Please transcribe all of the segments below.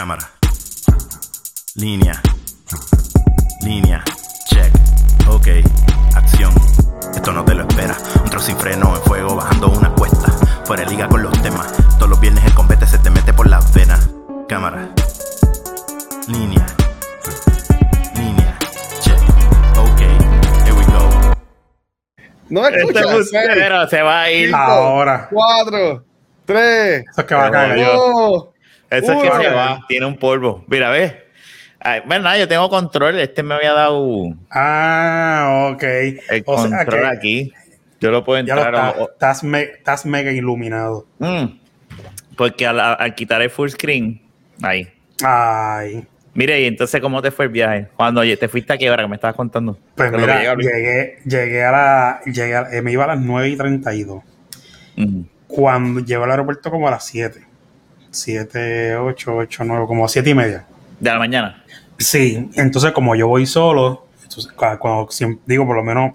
Cámara. Línea. Línea. Check. Ok. Acción. Esto no te lo espera. Un trozo sin freno en fuego bajando una cuesta. Fuera de liga con los temas. Todos los viernes el combate se te mete por las venas. Cámara. Línea. Línea. Check. Ok. Here we go. No Este escuchas. bustero se va a ir. Ahora. Cuatro, tres, Eso es que va a caer. Dos. Eso es que Uy. se va. Tiene un polvo. Mira, ve. Verdad, yo tengo control. Este me había dado Ah, ok. el O sea control que aquí. Yo lo puedo ya lo entrar. estás, o- estás, me- estás mega iluminado. Mm. Porque al, al quitar el full screen, ahí. Ay. Mire, y entonces, ¿cómo te fue el viaje? Cuando te fuiste a qué hora que me estabas contando. Pues mira, llegué, llegué a la. Llegué a- eh, me iba a las 9 y 32. Mm. Cuando llego al aeropuerto como a las 7. 7, 8, 8, 9, como a 7 y media. De la mañana. Sí, entonces como yo voy solo, entonces, cua- cuando, siem- digo por lo menos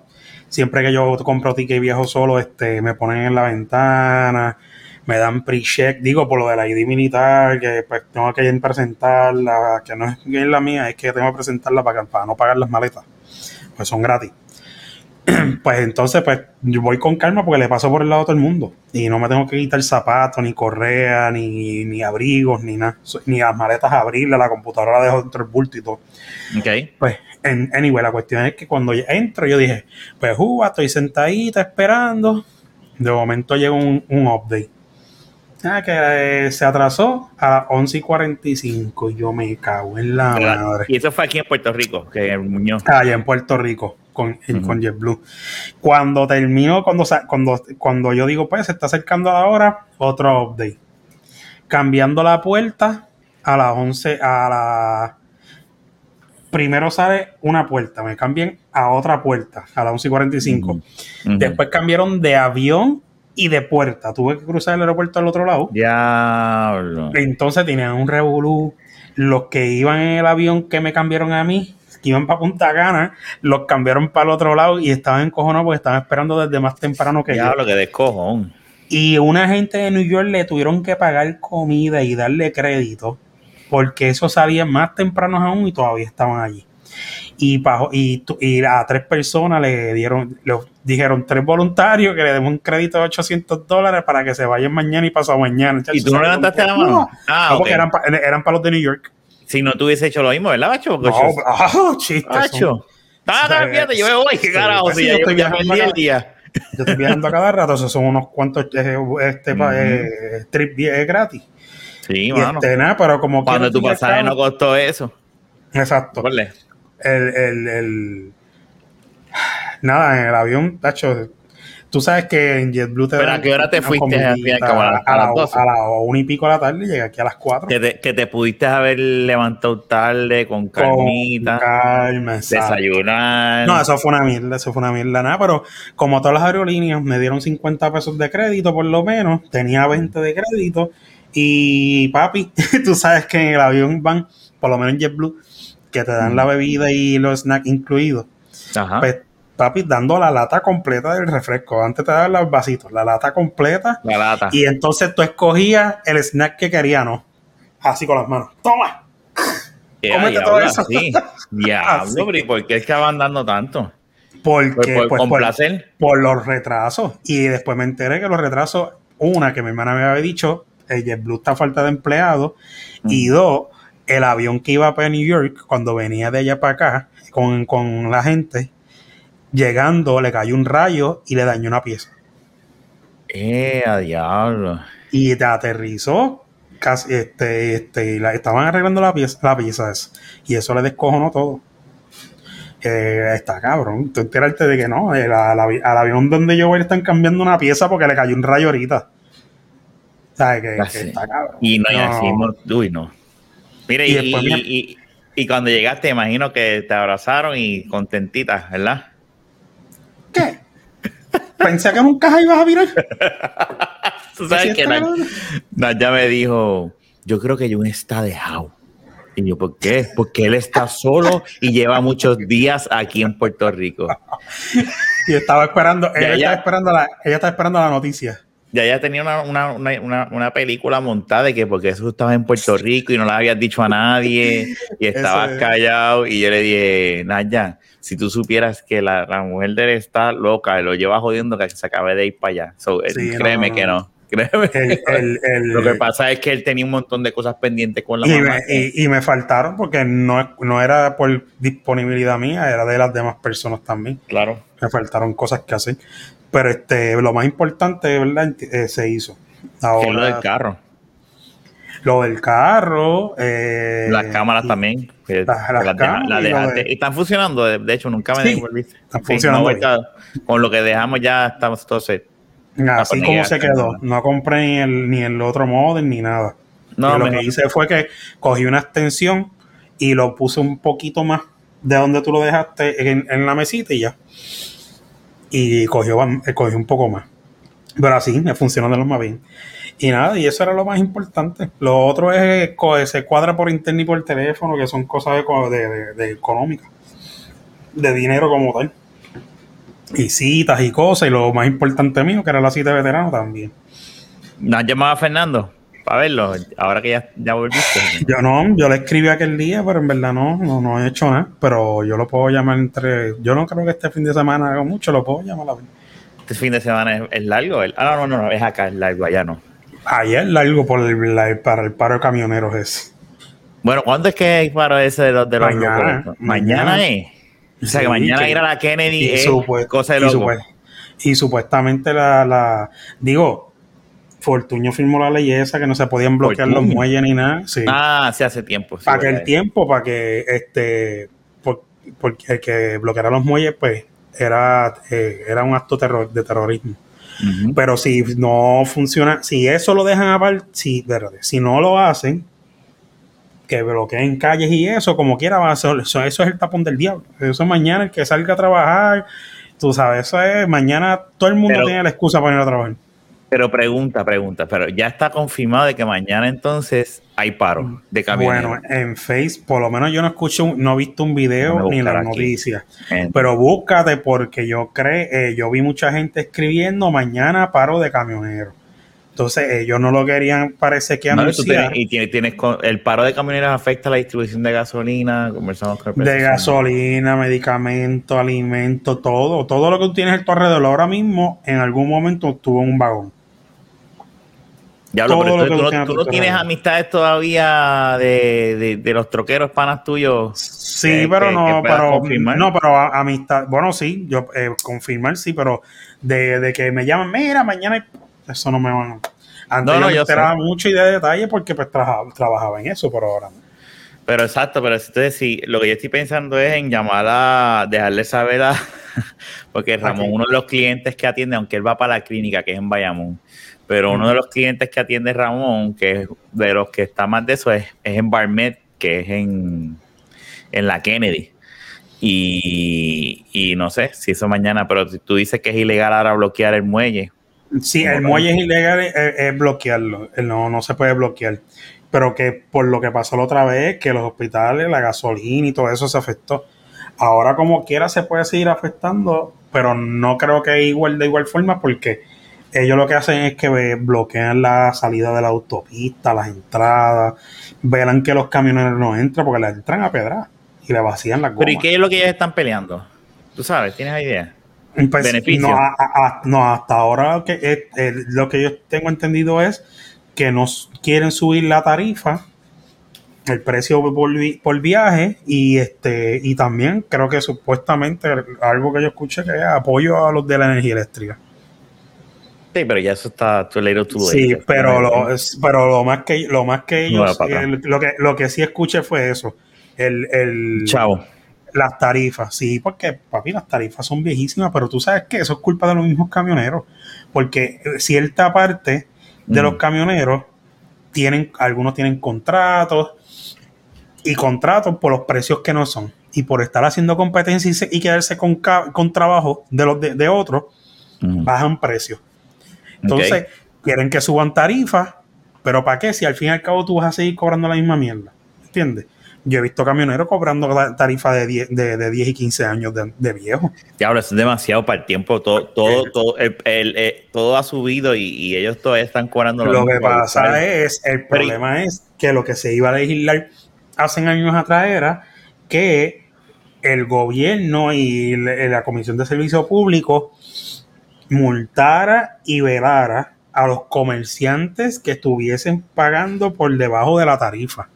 siempre que yo compro ticket y viajo solo, este, me ponen en la ventana, me dan pre-check, digo por lo de la ID militar, que pues tengo que ir a presentarla, que no es bien la mía, es que tengo que presentarla para, para no pagar las maletas, pues son gratis. Pues entonces, pues yo voy con calma porque le paso por el lado a todo el mundo y no me tengo que quitar zapatos, ni correa, ni, ni abrigos, ni nada, ni las maletas abrirlas, la computadora la dejo dentro del bulto y todo. Ok. Pues, en, anyway, la cuestión es que cuando entro, yo dije, pues, uva, estoy sentadita esperando. De momento llega un, un update. Ah, que eh, se atrasó a las 11 y 45. Y yo me cago en la madre. Y eso fue aquí en Puerto Rico, que el Muñoz. Allá en Puerto Rico, con, Ujú. con JetBlue. Cuando termino, cuando, cuando, cuando yo digo, pues, se está acercando a la hora, otro update. Cambiando la puerta a las 11, a la... Primero sale una puerta, me cambian a otra puerta, a las 11 y 45. Ujú. Después cambiaron de avión y de puerta. Tuve que cruzar el aeropuerto al otro lado. Diablo. Entonces tenían un revolú. Los que iban en el avión que me cambiaron a mí, iban para Punta Cana, los cambiaron para el otro lado y estaban encojonados porque estaban esperando desde más temprano que yo. Diablo, que descojón. Y una gente de New York le tuvieron que pagar comida y darle crédito porque eso salía más temprano aún y todavía estaban allí. Y, pa- y, y a tres personas le dieron, le dijeron tres voluntarios que le demos un crédito de 800 dólares para que se vayan mañana y pasado mañana. ¿Y tú no levantaste la mano? Ah, No, porque eran, pa- eran para los de New York. Si no tuviese hecho lo mismo, ¿verdad, Bacho? No, ah, chiste, son- Bacho. Sí, fíjate, yo me voy, qué carajo, si yo estoy viajando el día. Yo estoy viajando a cada rato, son unos cuantos este, eh, trip eh, gratis. Sí, Y mano. este, nada, pero como Cuando tu pasaje no costó eso. Exacto. El, el, el- Nada, en el avión, tacho. Tú sabes que en JetBlue te Pero, ¿a qué hora te fuiste? ¿A las- a a, las la, 12? a la una y pico de la tarde y llegué aquí a las cuatro. Que te, que te pudiste haber levantado tarde con Con calmita, calma, exacto. desayunar. No, eso fue una mierda, eso fue una mierda, nada, pero como todas las aerolíneas me dieron 50 pesos de crédito por lo menos, tenía 20 de crédito y papi, tú sabes que en el avión van, por lo menos en JetBlue, que te dan Mm. la bebida y los snacks incluidos, Ajá. pues papi dando la lata completa del refresco, antes te daban los vasitos, la lata completa la lata. y entonces tú escogías el snack que querías, ¿no? Así con las manos, toma. ¿Qué cómete diablo, todo eso. así? Diablo, pero ¿y por qué estaban dando tanto? Porque, Por, por pues, por- por los retrasos. Y después me enteré que los retrasos, una, que mi hermana me había dicho, el JetBlue está a falta de empleados, y dos, el avión que iba para New York, cuando venía de allá para acá, con, con la gente, llegando, le cayó un rayo y le dañó una pieza. Eh, a diablo. Y te aterrizó, casi, este, este, y la, estaban arreglando la pieza, la pieza esa, y eso le descojonó todo. Eh, está cabrón. Tú enterarte de que no, el- al, avi- al avión donde yo voy le están cambiando una pieza porque le cayó un rayo ahorita. ¿Sabes? Que, está cabrón. Y no, No. así, no- uy, no. Mire, Y y, y- y cuando llegaste, imagino que te abrazaron y contentitas, ¿verdad? ¿Qué? Pensé que nunca ibas a virar. Tú sabes que está. Naya me dijo, yo creo que Jun está dejado. Y yo, ¿por qué? Porque él está solo y lleva muchos días aquí en Puerto Rico. Y estaba esperando, ella, ya. Estaba esperando la, ella estaba esperando la noticia. Ya ya tenía una, una, una, una, película montada de que porque eso estaba en Puerto Rico y no le habías dicho a nadie y estabas es. callado y yo le dije, Naya, si tú supieras que la, la mujer de él está loca, lo lleva jodiendo que se acabe de ir para allá. So, eh, Sí, créeme no, que no. no. Créeme. El- el- el- Lo que pasa es que él tenía un montón de cosas pendientes con la y, mamá. me, y- y me faltaron porque no, no era por disponibilidad mía, era de las demás personas también. Claro. Me faltaron cosas que hacer. Pero este, lo más importante, ¿verdad? Eh, se hizo. Ahora, lo del carro. lo del carro. eh, Las cámaras y- también. las- cámaras dejaste- de- están funcionando. De, hecho, nunca me Sí, devolviste. están Sí, funcionando no, con lo que dejamos ya estamos todos set. Así como se quedó. nada. No compré ni el, ni el otro modem ni nada. No, lo que hice fue que cogí una extensión y lo puse un poquito más de donde tú lo dejaste en, en la mesita y ya. Y cogió, eh, cogió un poco más. Pero así me funcionó de lo más bien. Y nada, y eso era lo más importante. Lo otro es co- se cuadra por internet y por teléfono, que son cosas de, co- de, de- de económicas, de dinero como tal. Y citas y cosas, y lo más importante mío, que era la cita de veterano también. ¿No has llamado a Fernando? Para verlo. Ahora que ya, ya volviste. Yo no, yo le escribí aquel día, pero en verdad no, no, no he hecho nada. Pero yo lo puedo llamar entre. Yo no creo que este fin de semana haga mucho, lo puedo llamar. Este fin de semana es, es largo. El- ah, no, no, no, es acá, es largo, allá no. Ayer largo por el, la- para el paro de camioneros ese. Bueno, ¿cuándo es que hay para ese de los de los Mañana, locos? mañana. Mañana es. O sea que Sí, mañana que- ir a la Kennedy es cosa de y loco. supue- y supuestamente la, la. Digo, Fortuño firmó la ley esa que no se podían bloquear los muelles ni nada. Sí. Ah, sí, hace tiempo. sí, para que el tiempo, para que este. por- porque el que bloqueara los muelles, pues era, eh, era un acto terror, de terrorismo. Pero si no funciona, si eso lo dejan aparte, si, si no lo hacen, que bloqueen calles y eso, como quiera, va a ser- eso, eso es el tapón del diablo. Eso es mañana el que salga a trabajar, tú sabes, eso es mañana todo el mundo Pero- tiene la excusa para ir a trabajar. Pero pregunta, pregunta, pero ya está confirmado de que mañana entonces hay paro de camioneros. Bueno, en Face, por lo menos yo no escucho, no he visto un video ni las noticias. Pero búscate porque yo creo, eh, yo vi mucha gente escribiendo mañana paro de camioneros. Entonces ellos no lo querían, parece que anunciar. y tienes, el paro de camioneros afecta la distribución de gasolina, conversamos con el de gasolina, medicamentos, alimentos, todo. Todo lo que tú tienes a tu alrededor ahora mismo, en algún momento estuvo en un vagón. Ya hablo, pero tú, tú no, tú no tienes amistades todavía de, de- de los troqueros panas tuyos. Sí, que- pero que- no, pero confirmar. no, pero amistad, bueno, sí, yo eh, confirmar sí, pero de, de que me llaman, mira, mañana hay- eso no me van a. Antes No, no, yo yo enteraba sé. mucho y de detalle porque pues trabajaba, trabajaba en eso, pero ahora no. Pero exacto, pero entonces sí, lo que yo estoy pensando es en llamar a dejarle saber a porque Ramón, uno de los clientes que atiende, aunque él va para la clínica, que es en Bayamón, pero uno de los clientes que atiende Ramón, que es de los que está más de eso, es, es en Barmet, que es en, en la Kennedy. Y, y no sé si eso mañana, pero si tú dices que es ilegal ahora bloquear el muelle. Sí, el muelle es ilegal, es, es bloquearlo, eh, no, no se puede bloquear. Pero que por lo que pasó la otra vez, que los hospitales, la gasolina y todo eso se afectó. Ahora como quiera se puede seguir afectando, pero no creo que igual de igual forma porque ellos lo que hacen es que ve- bloquean la salida de la autopista, las entradas, velan que los camioneros no entran porque le entran a pedrar y le vacían las Pero ¿y gomas. qué es lo que ellos están peleando? ¿Tú sabes? ¿Tienes idea? Pues, beneficio? No, a- a- no, hasta ahora lo que, es- el- lo que yo tengo entendido es que nos quieren subir la tarifa, el precio por, por viaje y este y también creo que supuestamente algo que yo escuché que es apoyo a los de la energía eléctrica. Sí, pero ya eso está late too late. Sí, pero lo, pero lo más que lo más que ellos el- lo que lo que sí escuché fue eso, el, el Chavo. Las tarifas, sí, porque papi, las tarifas son viejísimas, pero tú sabes que eso es culpa de los mismos camioneros, porque eh, cierta parte de Mm. los camioneros tienen, algunos tienen contratos y contratos por los precios que no son, y por estar haciendo competencia y, se- y quedarse con, con trabajo de los de, de otros, Mm. bajan precios. Entonces, quieren que suban tarifas, pero ¿para qué? Si al fin y al cabo tú vas a seguir cobrando la misma mierda, ¿entiendes? Yo he visto camioneros cobrando ta- tarifa de 10, de, de 10 y 15 años de, de viejo. Diablo, eso es demasiado para el tiempo. Todo, todo, todo, el- el- eh, todo ha subido y, y ellos todavía están cobrando Lo que mismo por pasa es, el problema es que lo que se iba a legislar hace años atrás era que el gobierno y la Comisión de Servicio Público multara y velara a los comerciantes que estuviesen pagando por debajo de la tarifa.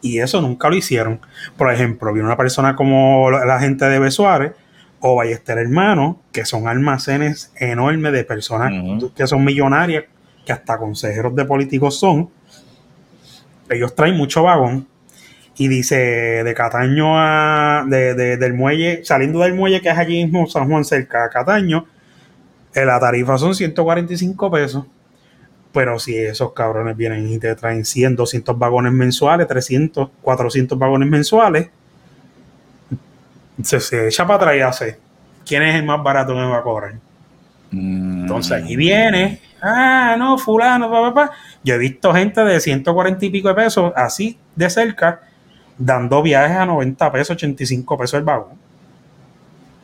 Y eso nunca lo hicieron. Por ejemplo, vino una persona como la gente de Besuárez o Ballester Hermano, que son almacenes enormes de personas que son millonarias, que hasta consejeros de políticos son. Ellos traen mucho vagón. Y dice, de Cataño a. de- de- del muelle, saliendo del muelle que es allí mismo, San Juan, cerca a Cataño, eh, la tarifa son 145 pesos. Pero si esos cabrones vienen y te traen 100, 200 vagones mensuales, 300, 400 vagones mensuales, se, se echa para atrás y hace. ¿Quién es el más barato que me va a cobrar? Mm. Entonces aquí viene, ah, no, fulano, pa, pa, pa. Yo he visto gente de 140 y pico de pesos, así de cerca, dando viajes a 90 pesos, 85 pesos el vagón.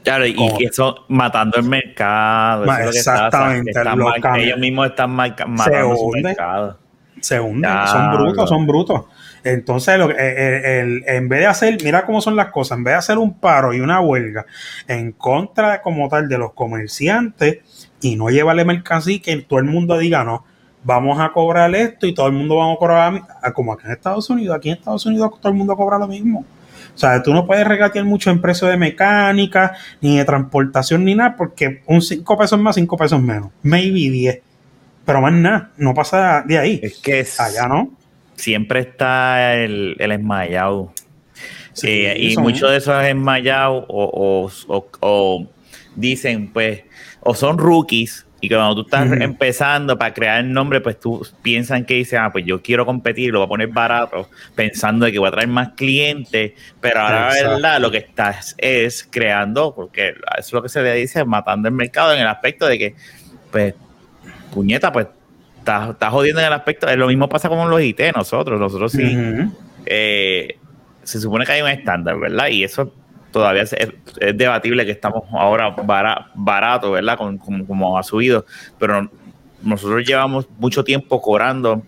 Claro, y, y eso matando el mercado. eso Ma- es lo que está- exactamente, los mar- ellos mismos están marca- matando su mercado. Se hunden, son brutos, son brutos. Entonces, lo que- eh, el- en vez de hacer, mira cómo son las cosas, en vez de hacer un paro y una huelga en contra como tal de los comerciantes y no llevarle mercancía y que todo el mundo diga, no, vamos a cobrar esto y todo el mundo va a cobrar, como aquí en Estados Unidos, aquí en Estados Unidos todo el mundo cobra lo mismo. O sea, tú no puedes regatear mucho en precio de mecánica, ni de transportación, ni nada, porque un 5 pesos más, 5 pesos menos, maybe 10. Pero más nada, no pasa de ahí. Es que es- Allá no. siempre está el, el esmayado. Sí, Eh, y muchos de esos esmayados o, o- o- o dicen, pues, o son rookies, y que cuando tú estás empezando para crear el nombre, pues tú piensan que dicen, ah, pues yo quiero competir, lo voy a poner barato, pensando de que voy a traer más clientes, pero ahora la verdad lo que estás es creando, porque eso es lo que se le dice, matando el mercado en el aspecto de que, pues, puñeta, pues, estás estás jodiendo en el aspecto, lo mismo pasa con los IT, nosotros, nosotros sí eh, se supone que hay un estándar, ¿verdad? Y eso todavía es, es debatible que estamos ahora bara- barato, ¿verdad? Con- como, como ha subido, pero nosotros llevamos mucho tiempo cobrando.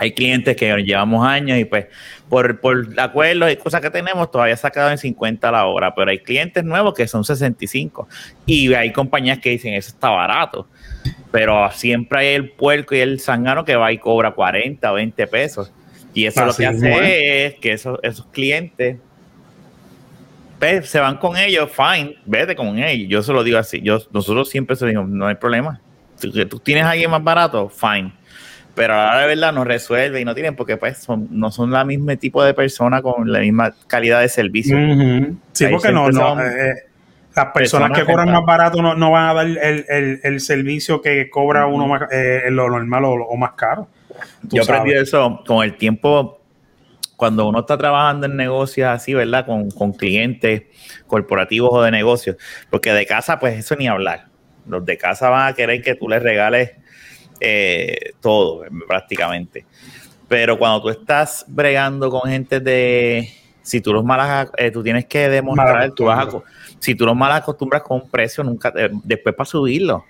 Hay clientes que llevamos años y pues por, por acuerdos y cosas que tenemos todavía se ha quedado en 50 a la hora, pero hay clientes nuevos que son 65 y hay compañías que dicen eso está barato, pero siempre hay el puerco y el sangano que va y cobra 40 o 20 pesos. Y eso Así lo que hace es que esos, esos clientes pues, se van con ellos, fine, vete con ellos. Yo se lo digo así. Yo, nosotros siempre se digo, no hay problema. Si tú tienes a alguien más barato, fine. Pero ahora de verdad no resuelve y no tienen porque pues son, no son la misma tipo de persona con la misma calidad de servicio. Sí, Ahí porque no, no son eh, las personas personas que cobran más barato no, no van a dar el, el- el servicio que cobra uno más, eh, lo normal o, o más caro. Tú Yo aprendí eso con el tiempo, cuando uno está trabajando en negocios así, ¿verdad? Con, con clientes corporativos o de negocios, porque de casa, pues eso ni hablar. Los de casa van a querer que tú les regales eh, todo, prácticamente. Pero cuando tú estás bregando con gente de... Si tú los malas, eh, tú tienes que demostrar, tú vas a, si tú los mal acostumbras con un precio, nunca, eh, después para subirlo.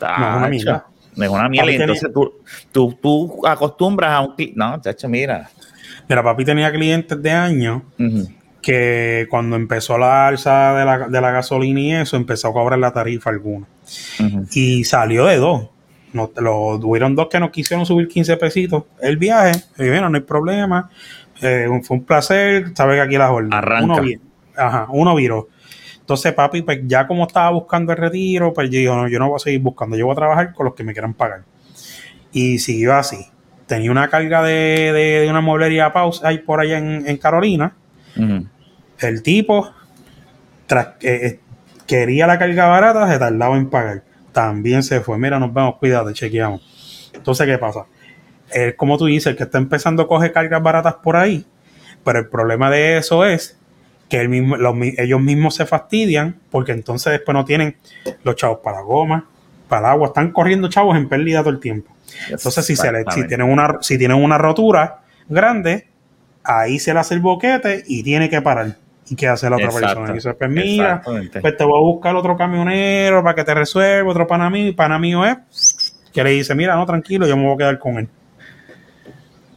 No, es una mierda. no es una mierda. Y entonces tú, tú, tú acostumbras a un cli- No, chacho, mira. Mira, papi tenía clientes de años que cuando empezó la alza de la, de la gasolina y eso, empezó a cobrar la tarifa alguna. Y salió de dos. No, lo, hubieron dos que nos quisieron subir 15 pesitos el viaje. Y bueno, no hay problema. Eh, fue un placer. Sabes que aquí la jornada. Arranca. Uno, ajá, uno viró. Entonces, papi, pues ya como estaba buscando el retiro, pues yo digo, no, yo no voy a seguir buscando. Yo voy a trabajar con los que me quieran pagar. Y siguió así. Tenía una carga de, de, de una mueblería pausa ahí por allá en, en Carolina. El tipo tras, eh, eh, quería la carga barata, se tardaba en pagar. También se fue. Mira, nos vemos, cuídate, chequeamos. Entonces, ¿qué pasa? Él, como tú dices, el que está empezando a coger cargas baratas por ahí, pero el problema de eso es que él mismo, los mi- ellos mismos se fastidian porque entonces después no tienen los chavos para la goma, para el agua, están corriendo chavos en pérdida todo el tiempo. Entonces, si, se le- si, tienen una, si tienen una rotura grande, ahí se le hace el boquete y tiene que parar. ¿Y qué hace la otra Exacto. persona? Y dice, pues mira, pues te voy a buscar otro camionero para que te resuelva, otro pana mío, pana mío es que le dice, mira, no, tranquilo, yo me voy a quedar con él.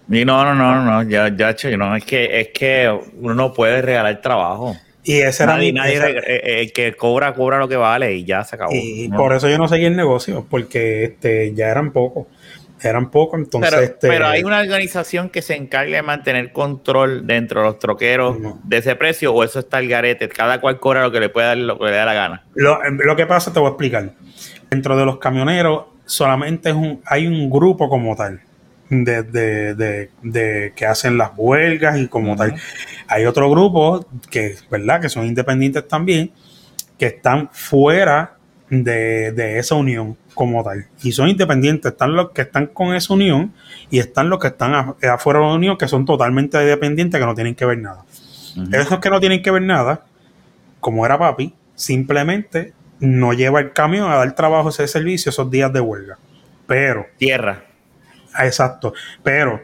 Y no, no, no, no, ya, ya, che, no, es que, es que uno no puede regalar trabajo. Y ese era Nadie, mi- nadie reg- eh, eh, el que cobra, cobra lo que vale y ya se acabó. y No. por eso yo no seguí el negocio, porque este ya eran pocos. Eran pocos, entonces pero, este, pero hay una organización que se encarga de mantener control dentro de los troqueros No. de ese precio o eso está el garete. Cada cual cobra lo que le pueda dar, lo que le da la gana. Lo, lo que pasa te voy a explicar. Dentro de los camioneros solamente es un, hay un grupo como tal de, de- de- de- que hacen las huelgas y como tal. Hay otro grupo que, ¿verdad? Que son independientes también, que están fuera de, de esa unión como tal. Y son independientes. Están los que están con esa unión y están los que están a- afuera de la unión que son totalmente dependientes que no tienen que ver nada. Esos que no tienen que ver nada, como era papi, simplemente no lleva el camión a dar trabajo ese servicio esos días de huelga. Pero, Tierra. exacto, pero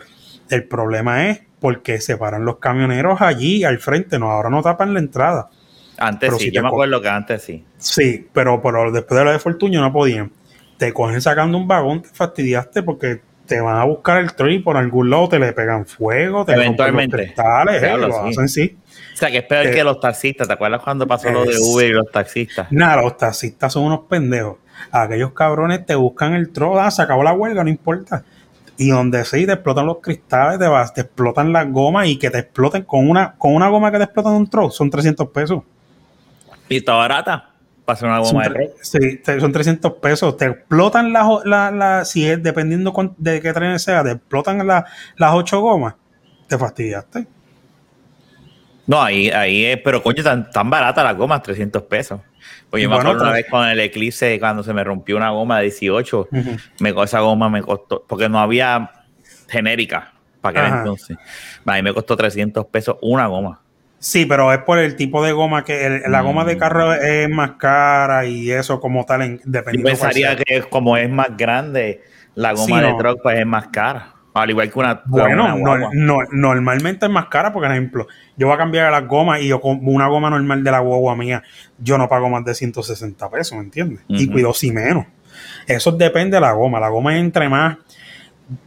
el problema es porque se paran los camioneros allí al frente, no, ahora no tapan la entrada. Antes Pero sí, si yo me acuerdo que antes sí. Sí, pero, pero después de lo de Fortuño no podían. Te cogen sacando un vagón, te fastidiaste porque te van a buscar el tren y por algún lado te le pegan fuego, te rompen los Eventualmente. cristales, eh, lo hacen sí. O sea, que es peor Eh, que los taxistas. ¿Te acuerdas cuando pasó lo de es- Uber y los taxistas? Nada, los taxistas son unos pendejos. Aquellos cabrones te buscan el tro, ah, se acabó la huelga, no importa. Y donde sí te explotan los cristales, te, vas, te explotan las gomas y que te exploten con una, con una goma que te explotan un tro, son 300 pesos. Y está barata. Pasó una Son, goma de sí, son 300 pesos. Te explotan las, la, la- si es dependiendo de qué tren sea, te explotan la- las ocho gomas. Te fastidiaste. No, ahí, ahí es, pero coño, tan, tan barata las gomas, 300 pesos. Pues yo me Bueno, acuerdo una vez con el eclipse, cuando se me rompió una goma de 18, Ujú. me, esa goma me costó, porque no había genérica para aquel Ajá. entonces. A mí me costó 300 pesos una goma. Sí, pero es por el tipo de goma que el- la goma de Mm. carro es más cara y eso como tal, en, Yo dependiendo cuál pensaría que como es más grande, la goma Sí, de no. truck pues es más cara. Al igual que una, Bueno, una no- no- normalmente es más cara, por ejemplo, yo voy a cambiar las gomas y yo con una goma normal de la guagua mía, yo no pago más de 160 pesos, ¿me entiendes? Y cuido si menos. Eso depende de la goma. La goma es entre más.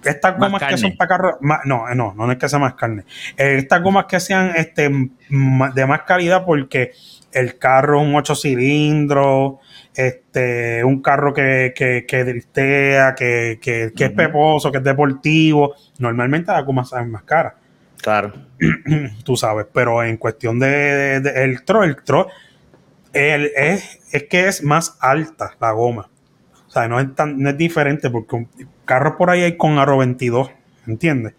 Estas gomas que son para carros. más- No, eh, no, no es que sea más carne. Eh, estas gomas que sean este, de más calidad porque el carro es un 8 cilindros, este, un carro que, que, que dristea, que, que, que es peposo, que es deportivo. Normalmente las gomas salen más caras, Claro. tú sabes. Pero en cuestión de, de- de- el tro, el tro, el- es, es que es más alta la goma. O sea, no es, tan, no es diferente porque un carro por ahí hay con aro 22, ¿entiendes?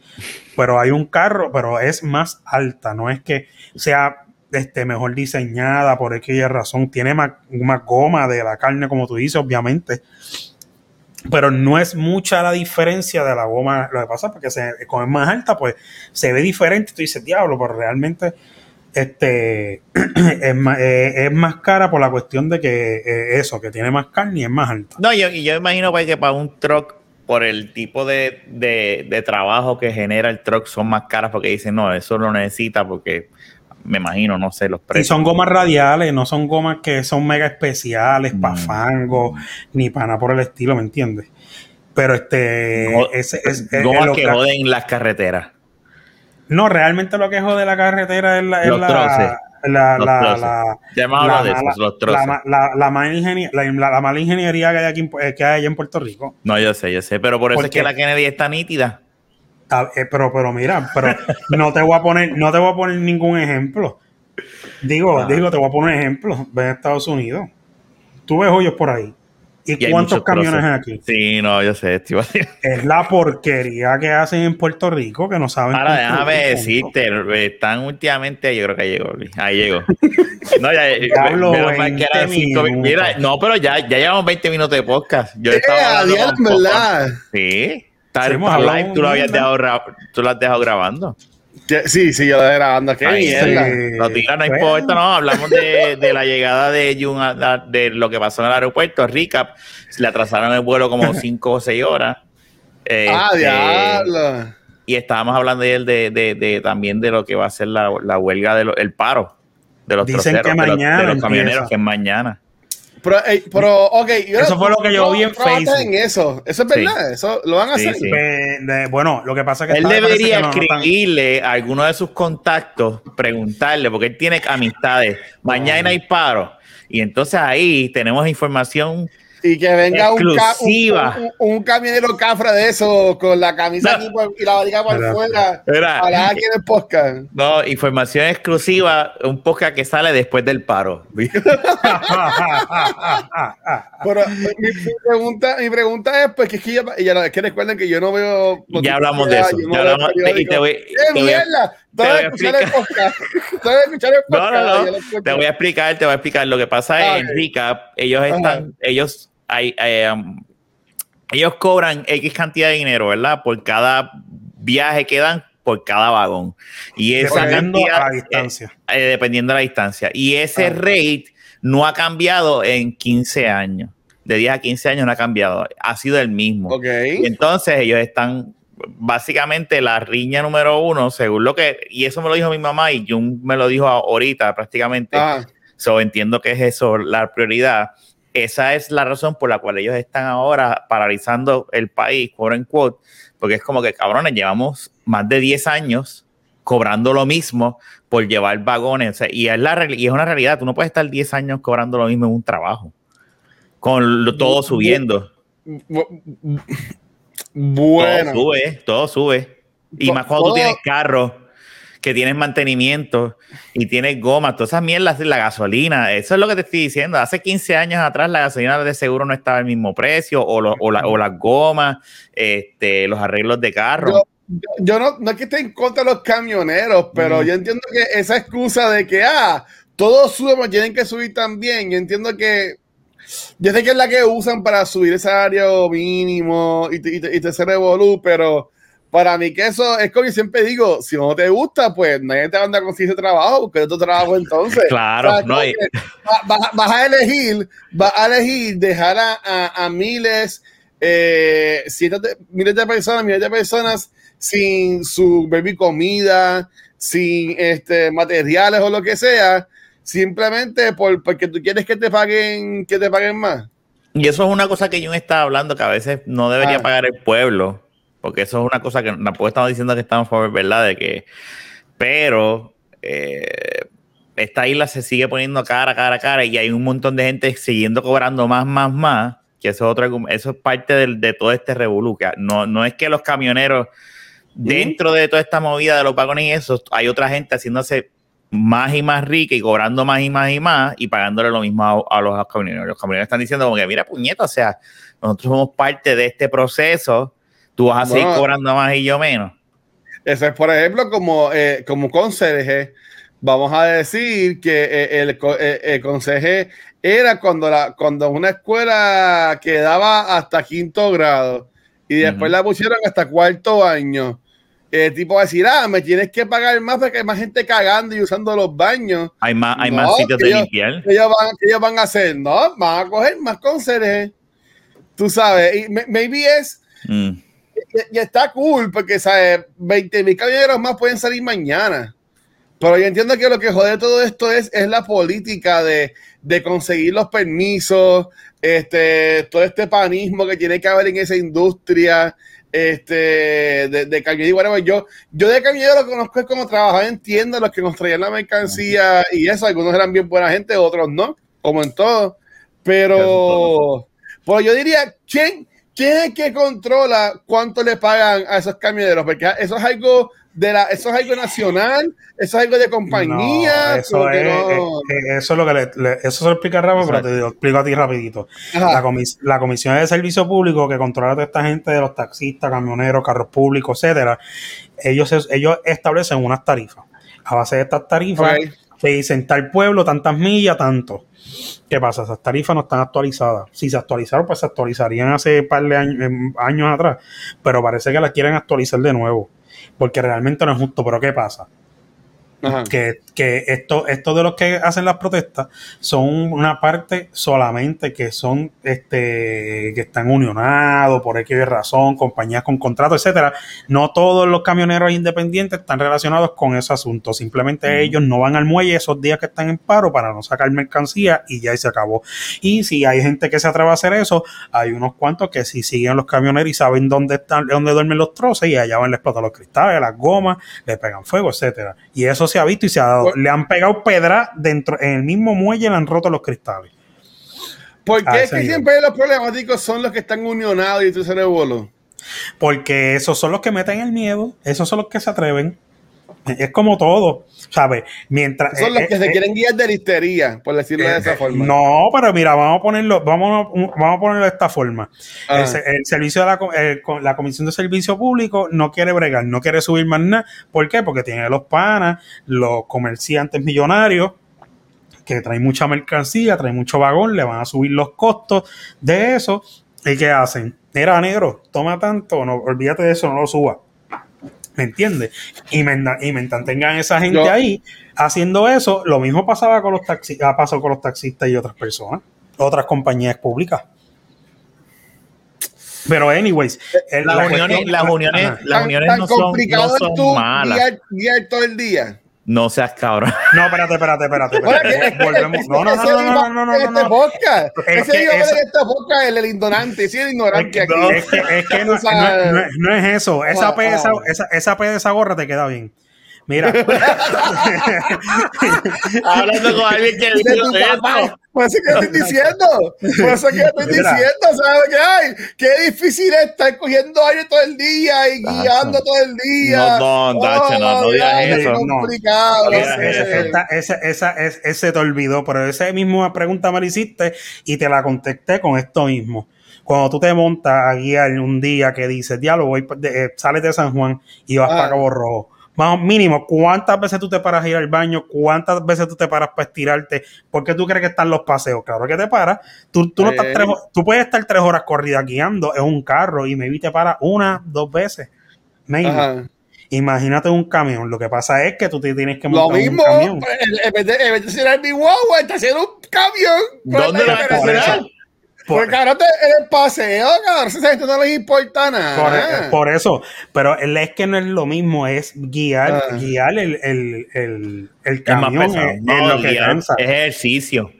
Pero hay un carro, pero es más alta, no es que sea este, mejor diseñada por aquella razón. Tiene más, goma de la carne, como tú dices, obviamente. Pero no es mucha la diferencia de la goma. Lo que pasa es que se, como es más alta, pues se ve diferente. Tú dices, diablo, pero realmente este es, más, eh, es más cara por la cuestión de que eh, eso, que tiene más carne y es más alta. No, yo, yo imagino pues, que para un truck, por el tipo de, de- de trabajo que genera el truck, son más caras porque dicen, no, eso lo necesita porque me imagino, no sé, los Y precios. son gomas radiales, no son gomas que son mega especiales para Mm. fango, ni para nada por el estilo, ¿me entiendes? Pero este, ese, es, es- Gomas que joden las carreteras. no, realmente lo que jode la carretera es la, es Los la, troces. La, Los la- la- Ya hemos la hablado de mala- los la- ingeniería que hay aquí eh, que hay allá en Puerto Rico. No, yo sé, yo sé, pero por eso ¿Por es que la Kennedy está nítida. Eh, pero, pero mira, pero no te voy a poner, no te voy a poner ningún ejemplo. Digo, Ah. digo, te voy a poner un ejemplo. Ve a Estados Unidos. Tú ves hoyos por ahí. ¿Y, Y cuántos camiones hay aquí? Sí, no, yo sé, decir. Es la porquería que hacen en Puerto Rico que no saben. Ahora déjame decirte, están últimamente, yo creo que llegó, Luis. Ahí llegó. No, ya, Diablo, menos mal que era 20 cinco-. Mira, no, pero ya, ya llevamos 20 minutos de podcast. Yo Eh, estaba con- ¿verdad? Sí. Está, Sí, live, tú lo habías dejado, tú lo has dejado grabando. Sí, sí, yo estoy grabando. Qué Ay, mierda. Sí. No, tira, no importa, no. Hablamos de, de la llegada de Jun, a- de lo que pasó en el aeropuerto. Recap. Le atrasaron el vuelo como 5 o 6 horas. Ah, Este, diablo. y estábamos hablando ayer de, de, de, también de lo que va a ser la, la huelga del paro de los Dicen troceros, que de los- mañana de los camioneros, empieza. que es mañana. Pero, eh, pero, ok. yo- Eso fue lo que yo vi en Facebook. en eso. Eso es Sí. verdad. Eso lo van a Sí, hacer. sí. De- bueno, lo que pasa es que Él debería que no escribirle a alguno de sus contactos, preguntarle, porque él tiene amistades. Mañana hay paro. Y entonces ahí tenemos información. Y que venga un, ca- un, un, un camionero cafra de eso con la camisa No. aquí por- y la barriga por fuera. Para aquí en el podcast. No, información exclusiva, un podcast que sale después del paro. Pero eh, mi, mi pregunta, mi pregunta es, pues, que es que, yo, ya, es que recuerden que yo no veo. Ya hablamos de eso, no ya hablamos de- y te voy- ¡Qué te voy a- mierda! te voy a escuchar el explicar. podcast. Todo escuchar el No, podcast. no, yo no. lo escucho. Te voy a explicar, te voy a explicar. Lo que pasa Ah, es, ok. en Rica, ellos están, ellos, hay, eh, um, ellos cobran X cantidad de dinero, ¿verdad? Por cada viaje que dan, por cada vagón. Y esa Dependiendo cantidad, a la distancia. eh, eh, dependiendo de la distancia. Y ese Ah. rate no ha cambiado en 15 años. De 10 a 15 años no ha cambiado. Ha sido el mismo. Ok. Y entonces ellos están, básicamente la riña número uno, según lo que, y eso me lo dijo mi mamá y Jun me lo dijo ahorita prácticamente, Ajá. so entiendo que es eso la prioridad. Esa es la razón por la cual ellos están ahora paralizando el país, quote en quote, porque es como que cabrones, llevamos más de 10 años cobrando lo mismo por llevar vagones, o sea, y, es la, y es una realidad, tú no puedes estar 10 años cobrando lo mismo en un trabajo, con lo- todo subiendo. Bu- Bueno. Todo sube, todo sube. Y más cuando tú tienes carro, que tienes mantenimiento y tienes gomas, todas esas mierdas, la gasolina, eso es lo que te estoy diciendo. Hace 15 años atrás la gasolina de seguro no estaba al mismo precio, o, lo- o, la- o las gomas, este, los arreglos de carro. Yo, yo- yo no, no es que esté en contra de los camioneros, pero Mm. yo entiendo que esa excusa de que, ah, todos suben, pues tienen que subir también. Yo entiendo que, yo sé que es la que usan para subir ese salario mínimo y, te- y, te- y te se revolú, pero para mí que eso es como yo siempre digo, si no te gusta, pues nadie te manda a conseguir ese trabajo, porque es tu trabajo entonces. Claro, O sea, no hay- va- vas, vas a elegir, vas a elegir dejar a, a- a miles, eh, de- miles de personas, miles de personas sin su baby comida, sin este materiales o lo que sea, simplemente por, porque tú quieres que te paguen, que te paguen más. Y eso es una cosa que Jun está hablando, que a veces no debería Ah. pagar el pueblo, porque eso es una cosa que tampoco estamos diciendo que estamos a favor, ¿verdad? De que, pero eh, esta isla se sigue poniendo cara, cara, cara, y hay un montón de gente siguiendo cobrando más, más, más, que eso es, otro, eso es parte del- de, todo este revolú, No, no es que los camioneros, dentro de toda esta movida de los vagones y eso, hay otra gente haciéndose más y más rica y cobrando más y más y más y pagándole lo mismo a, a los camioneros. Los camioneros están diciendo como que, mira, puñeta, o sea, nosotros somos parte de este proceso, tú vas a seguir cobrando más y yo menos. Eso es, por ejemplo, como, eh, como conserje, vamos a decir que eh, el, eh, el conserje era cuando, la, cuando una escuela quedaba hasta quinto grado y después la pusieron hasta cuarto año. El tipo va a decir, ah, me tienes que pagar más porque hay más gente cagando y usando los baños. Hay más, hay No, más sitios de limpiar. ¿Qué ellos, van, ellos van a hacer? No, van a coger más conserje. Tú sabes, y maybe es Mm. Y, y está cool porque, ¿sabes? 20 mil camioneros más pueden salir mañana. Pero yo entiendo que lo que jode todo esto es, es la política de, de conseguir los permisos, este, todo este panismo que tiene que haber en esa industria, este, de, de camioneros y whatever. Yo, yo de camionero lo conozco es como trabajar en tiendas, los que nos traían la mercancía y eso. Algunos eran bien buena gente, otros no, como en todo. Pero, pues yo diría, ¿quién, ¿quién es que controla cuánto le pagan a esos camioneros? Porque eso es algo de la, eso es algo nacional, eso es algo de compañía. No, eso, es, no- eso es lo que le, le- eso se lo explica Rafa, pero te lo explico a ti rapidito. La, comis- la Comisión de Servicio Público que controla a toda esta gente de los taxistas, camioneros, carros públicos, etcétera, ellos, ellos establecen unas tarifas. A base de estas tarifas, Ok. te dicen tal pueblo, tantas millas, tanto. ¿Qué pasa? Esas tarifas no están actualizadas. Si se actualizaron, pues se actualizarían hace un par de años, em, años atrás, pero parece que las quieren actualizar de nuevo, porque realmente no es justo. Pero ¿qué pasa? Ajá. que, que esto, esto de los que hacen las protestas son una parte solamente que son este que están unionados por X razón, compañías con contrato, etcétera. No todos los camioneros independientes están relacionados con ese asunto. Simplemente ellos no van al muelle esos días que están en paro para no sacar mercancía y ya se acabó. Y si hay gente que se atreve a hacer eso, hay unos cuantos que si siguen los camioneros y saben dónde están, dónde duermen los troces y allá van a explotar los cristales, las gomas, le pegan fuego, etcétera. Y eso se ha visto y se ha dado. Le han pegado pedra dentro, en el mismo muelle le han roto los cristales. ¿Por qué es ese que nivel. siempre los problemáticos son los que están unionados y tú se bolo? Porque esos son los que meten el miedo, esos son los que se atreven. Es como todo, ¿sabes? Mientras. Son los eh, que se eh, quieren guiar de listería, por decirlo de esa eh, forma. No, pero mira, vamos a ponerlo, vamos, a- vamos a ponerlo de esta forma. Ah. El, se- el servicio de la, el la Comisión de Servicio Público no quiere bregar, no quiere subir más nada. ¿Por qué? Porque tiene los panas, los comerciantes millonarios que traen mucha mercancía, traen mucho vagón, le van a subir los costos de eso. ¿Y qué hacen? Mira, negro, toma tanto, no, olvídate de eso, no lo suba. ¿Me entiendes? Y, me, y mientras tengan esa gente Yo- ahí haciendo eso, lo mismo pasaba con los taxis, ha pasado con los taxistas y otras personas, otras compañías públicas. Pero, anyways, el- Las la uniones, cuestión- las uniones, las uniones no son, no malas. guiar, guiar todo el día. No seas cabrón. No, espérate, espérate, espérate. Espérate. que- es que- Volvemos. es que No, no, no, ese no, iba no, no, no, en no, este podcast. Es Ese que iba eso- en este podcast, el, el ignorante, sí, el ignorante aquí. Es que, es que no, no- no- no es eso. Esa P, de esa, esa, esa P de esa gorra te queda bien. Mira, Hablando con alguien que tu esto. papá. Por eso que estoy diciendo. Por eso que estoy diciendo, ¿sabes qué hay? Qué difícil es estar cogiendo aire todo el día y guiando todo el día. No, no, no, no digas ay, eso. Es complicado. No esa, digas esa, esa, esa, es- ese te olvidó, pero esa misma pregunta me la hiciste y te la contesté con esto mismo. Cuando tú te montas a guiar un día que dices, diablo, voy, de- eh, sales de San Juan y vas Ah. para Cabo Rojo. Más mínimo, ¿cuántas veces tú te paras a ir al baño? ¿Cuántas veces tú te paras para estirarte? ¿Por qué tú crees que están los paseos? Claro que te paras. Tú, tú, no estás Eh. tres tú puedes estar tres horas corridas guiando en un carro y maybe te paras una, dos veces. Maybe. Ajá. Imagínate un camión. Lo que pasa es que tú te tienes que Lo montar en mismo, un camión. en en vez de, en vez de hacer mi guagua, está haciendo un camión. ¿Cuál ¿Dónde la Por, Porque ahora te, en el paseo, cabrón, esa gente no les importa nada. por- por eso. Pero el- es que no es lo mismo, es guiar, Ah. guiar el, el, el, el Es más camión. pesado. Es, es No, lo que guiar cansa. es ejercicio.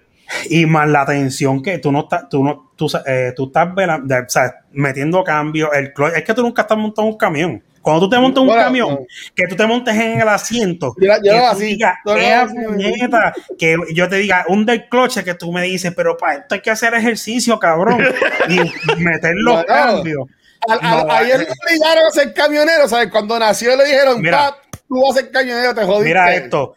Y más la tensión que tú no estás, tú no, tú, eh, tú estás vela- de- o sea, metiendo cambios. El es que tú nunca estás montando un camión. Cuando tú te montas un Bueno, camión, no. que tú te montes en el asiento, Yo la- yo que tú así, digas, yo lo "Ea, así". puñeta", que yo te diga un del cloche que tú me dices, pero para esto hay que hacer ejercicio, cabrón, y meter los cambios. A, a, No, a ellos eh. lo obligaron a ser camionero, ¿sabes? Cuando nació le dijeron, Mira. tú vas a ser camionero, te jodiste. Mira esto,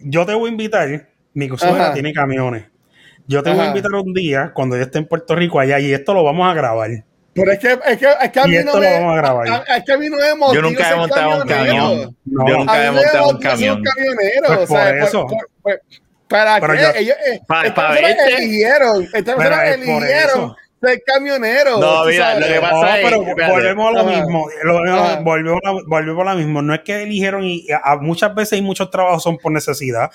yo te voy a invitar, mi Ajá. tiene camiones. Yo te voy a invitar un día cuando yo esté en Puerto Rico allá y esto lo vamos a grabar. Pero es que, es que, es que a mí no me, vamos a grabar. a- es que a mí no me Yo nunca he montado un camión. No. Yo nunca he montado un camión. Pues o sea, por eso. por- ¿Para Pero qué? yo- Ellos, eh, Pa- estas pa personas verte. eligieron, por eligieron ser camionero. No, mira, lo que pasa- No, es- pero volvemos a lo Ajá. mismo. Lo- Ajá. volvemos, a, volvemos a lo mismo. No es que eligieron y a, muchas veces y muchos trabajos son por necesidad.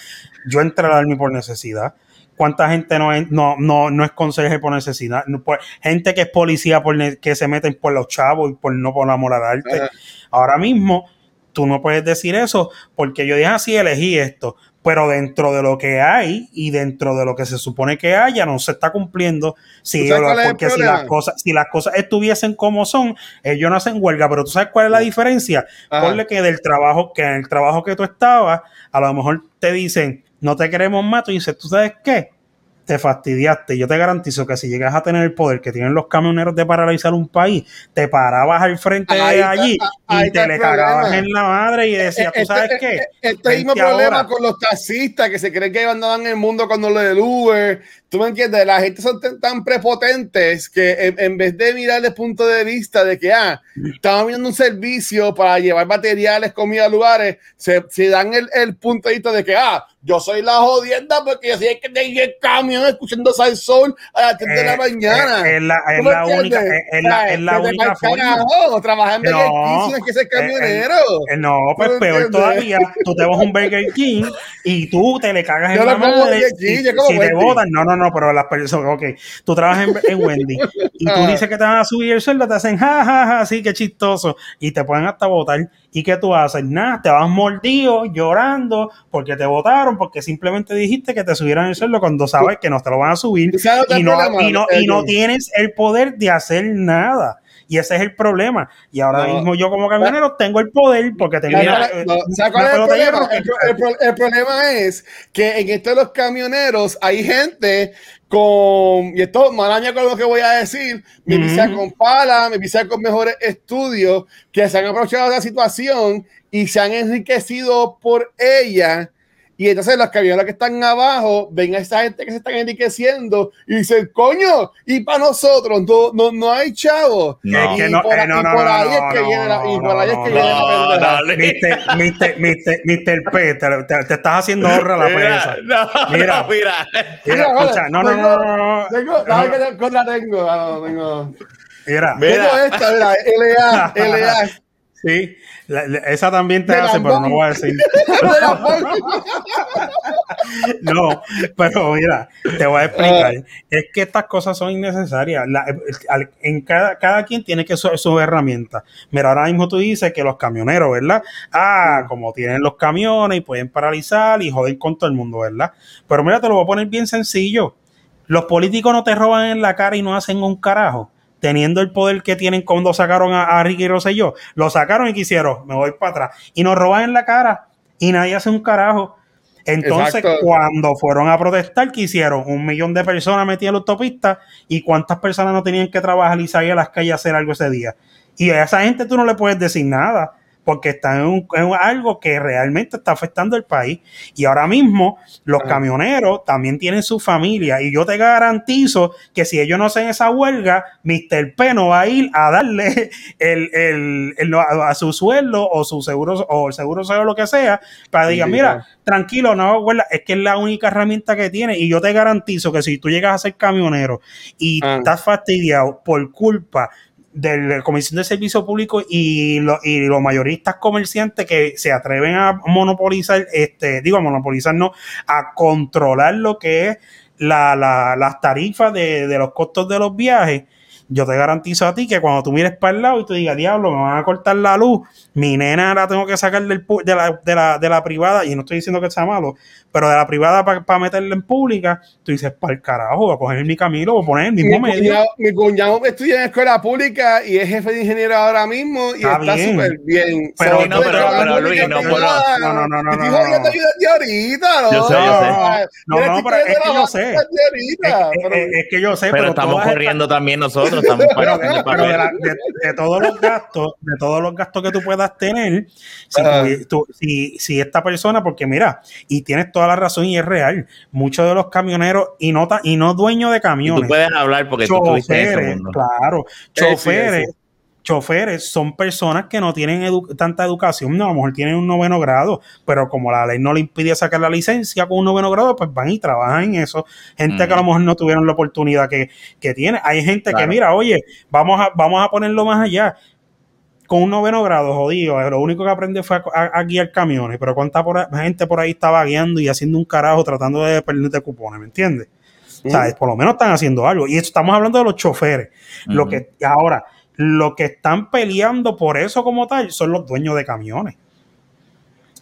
Yo entré al Army por necesidad. ¿Cuánta gente no es, no, no, no es conserje por necesidad? No, por- gente que es policía por ne- que se meten por los chavos y por no por amor al arte. Ajá. Ahora mismo, tú no puedes decir eso porque yo dije así, elegí esto. Pero dentro de lo que hay y dentro de lo que se supone que haya, no se está cumpliendo. Si, ¿Tú sabes cuál es el porque si las cosas, si las cosas estuviesen como son, ellos no hacen huelga. Pero tú sabes cuál es la diferencia. Ajá. Ponle que del trabajo, que en el trabajo que tú estabas, a lo mejor te dicen, no te queremos más, tú dices, ¿tú sabes qué? Te fastidiaste. Yo te garantizo que si llegas a tener el poder que tienen los camioneros de paralizar un país, te parabas al frente Ahí de allí ahí y te le cagabas en la madre y decías, ¿tú Este- sabes este- qué? Este mismo problema ahora. con los taxistas que se creen que en el mundo cuando lo del Uber. Tú me entiendes, la gente son tan, prepotentes que en, en vez de mirar el punto de vista de que, ah, estamos viendo un servicio para llevar materiales, comida a lugares, se, se dan el, el punto de vista de que, ah, yo soy la jodienda porque yo soy que tengo el camión escuchando Sol a las 3 de la Eh, mañana. eh, es la, es ¿Tú me la única, entiendes? es, la, es la única forma. carajo, Trabajar en No, Burger King tienes que ser eh, camionero. Eh, No, pues ¿Tú me peor todavía, tú te vas a un Burger King y tú te le cagas en la madre. King, si te botan, no, no, no, pero las personas, ok, tú trabajas en, en Wendy y tú Ah. dices que te van a subir el sueldo, te hacen ja, ja, ja, sí, qué chistoso, y te pueden hasta votar. ¿Y qué tú haces? Nada, te vas mordido, llorando, porque te votaron, porque simplemente dijiste que te subieran el sueldo cuando sabes que no te lo van a subir ¿Tú sabes lo que y no, y, no, y no tienes el poder de hacer nada. Y ese es el problema. Y ahora No. mismo yo como camionero tengo el poder porque tengo ¿Sabes una, cuál eh, es- no, una ¿sabes cuál es el problema? el problema es que en esto de los camioneros hay gente con, y esto malaña con lo que voy a decir, me Ujú. visa con pala, me visa con mejores estudios, que se han aprovechado de la situación y se han enriquecido por ella. Y entonces los camioneros que están abajo ven a esa gente que se están enriqueciendo y dicen, coño, y para nosotros no, no, no hay chavos. No. Y que no, por, eh, ahí- no, y no, por no, ahí es no, que no, viene la, y no, por ahí es no, que no, viene la no, pendeja. dale. Mister, mister, mister, mister P, te, te- te estás haciendo honra a la prensa. no, Mira. no, mira. Mira, escucha, no, no, no, no, no, Tengo, que contra tengo. Ah, no, tengo. Mira, Mira. Tengo esta, mira, LA, LA. sí, la- la- esa también te De hace, pero no voy a decir. No, pero mira, te voy a explicar. Es que estas cosas son innecesarias. La- en cada, cada quien tiene que su, su herramienta. Mira, ahora mismo tú dices que los camioneros, ¿verdad? Ah, como tienen los camiones y pueden paralizar y joder con todo el mundo, ¿verdad? Pero mira, te lo voy a poner bien sencillo. Los políticos no te roban en la cara y no hacen un carajo. Teniendo el poder que tienen cuando sacaron a, a Ricky Rosselló, lo sacaron y quisieron, me voy para atrás. Y nos roban en la cara y nadie hace un carajo. Entonces, Exacto. cuando fueron a protestar, ¿qué hicieron? Un millón de personas metidas en la autopista y cuántas personas no tenían que trabajar y salir a las calles a hacer algo ese día. Y a esa gente tú no le puedes decir nada porque está en, un- en algo que realmente está afectando el país. Y ahora mismo los camioneros también tienen su familia y yo te garantizo que si ellos no hacen esa huelga, Mr. P no va a ir a darle el, el- el- a, su sueldo o su seguro o el seguro sea lo que sea para digan, Sí, mira, tranquilo, no huelga, es que es la única herramienta que tiene y yo te garantizo que si tú llegas a ser camionero y Ah. estás fastidiado por culpa de la Comisión de Servicio Público y, lo- y los mayoristas comerciantes que se atreven a monopolizar, este, digo, a monopolizar, no, a controlar lo que es la, la- las tarifas de, de los costos de los viajes. Yo te garantizo a ti que cuando tú mires para el lado y tú digas, diablo, me van a cortar la luz, mi nena la tengo que sacar del, de, la, de, la, de la privada, y no estoy diciendo que sea malo, pero de la privada para meterla en pública, tú dices, para el carajo, voy a coger mi camino, voy a poner el mismo Mi medio. cuñado, mi cuñado estudia en escuela pública y es jefe de ingeniero ahora mismo y Está súper bien. Pero So, no, pero- la pero, Luis, no nada. no, no, no, no, Estoy no, jodiendo no. ayudarte ahorita, ¿no? Yo sé, yo sé. No, Yo no, estoy pero es que yo sé. ahorita, Es, pero- es- es que yo sé, Pero, pero, estamos estas- corriendo también nosotros, estamos pero, pagando el pero de, la- de- de todos los gastos, de todos los gastos que tú puedas tener, si, tú- tú- si, si esta persona, porque mira, y tienes toda la razón y es real, muchos de los camioneros y no, y no dueños de Y camiones, tú puedes hablar porque tú en ese claro, choferes, sí. choferes son personas que no tienen edu- tanta educación, no, a lo mejor tienen un noveno grado, pero como la ley no le impide sacar la licencia con un noveno grado, pues van y trabajan en eso. Gente que a lo mejor no tuvieron la oportunidad que, que tiene. Hay gente que, mira, oye, vamos a, vamos a ponerlo más allá. Con un noveno grado, jodido, lo único que aprende fue a, a- a guiar camiones, pero cuánta por gente por ahí estaba guiando y haciendo un carajo tratando de perder de cupones, ¿me entiendes? O sea, por lo menos están haciendo algo. Y esto estamos hablando de los choferes. Lo que ahora, lo que están peleando por eso como tal son los dueños de camiones.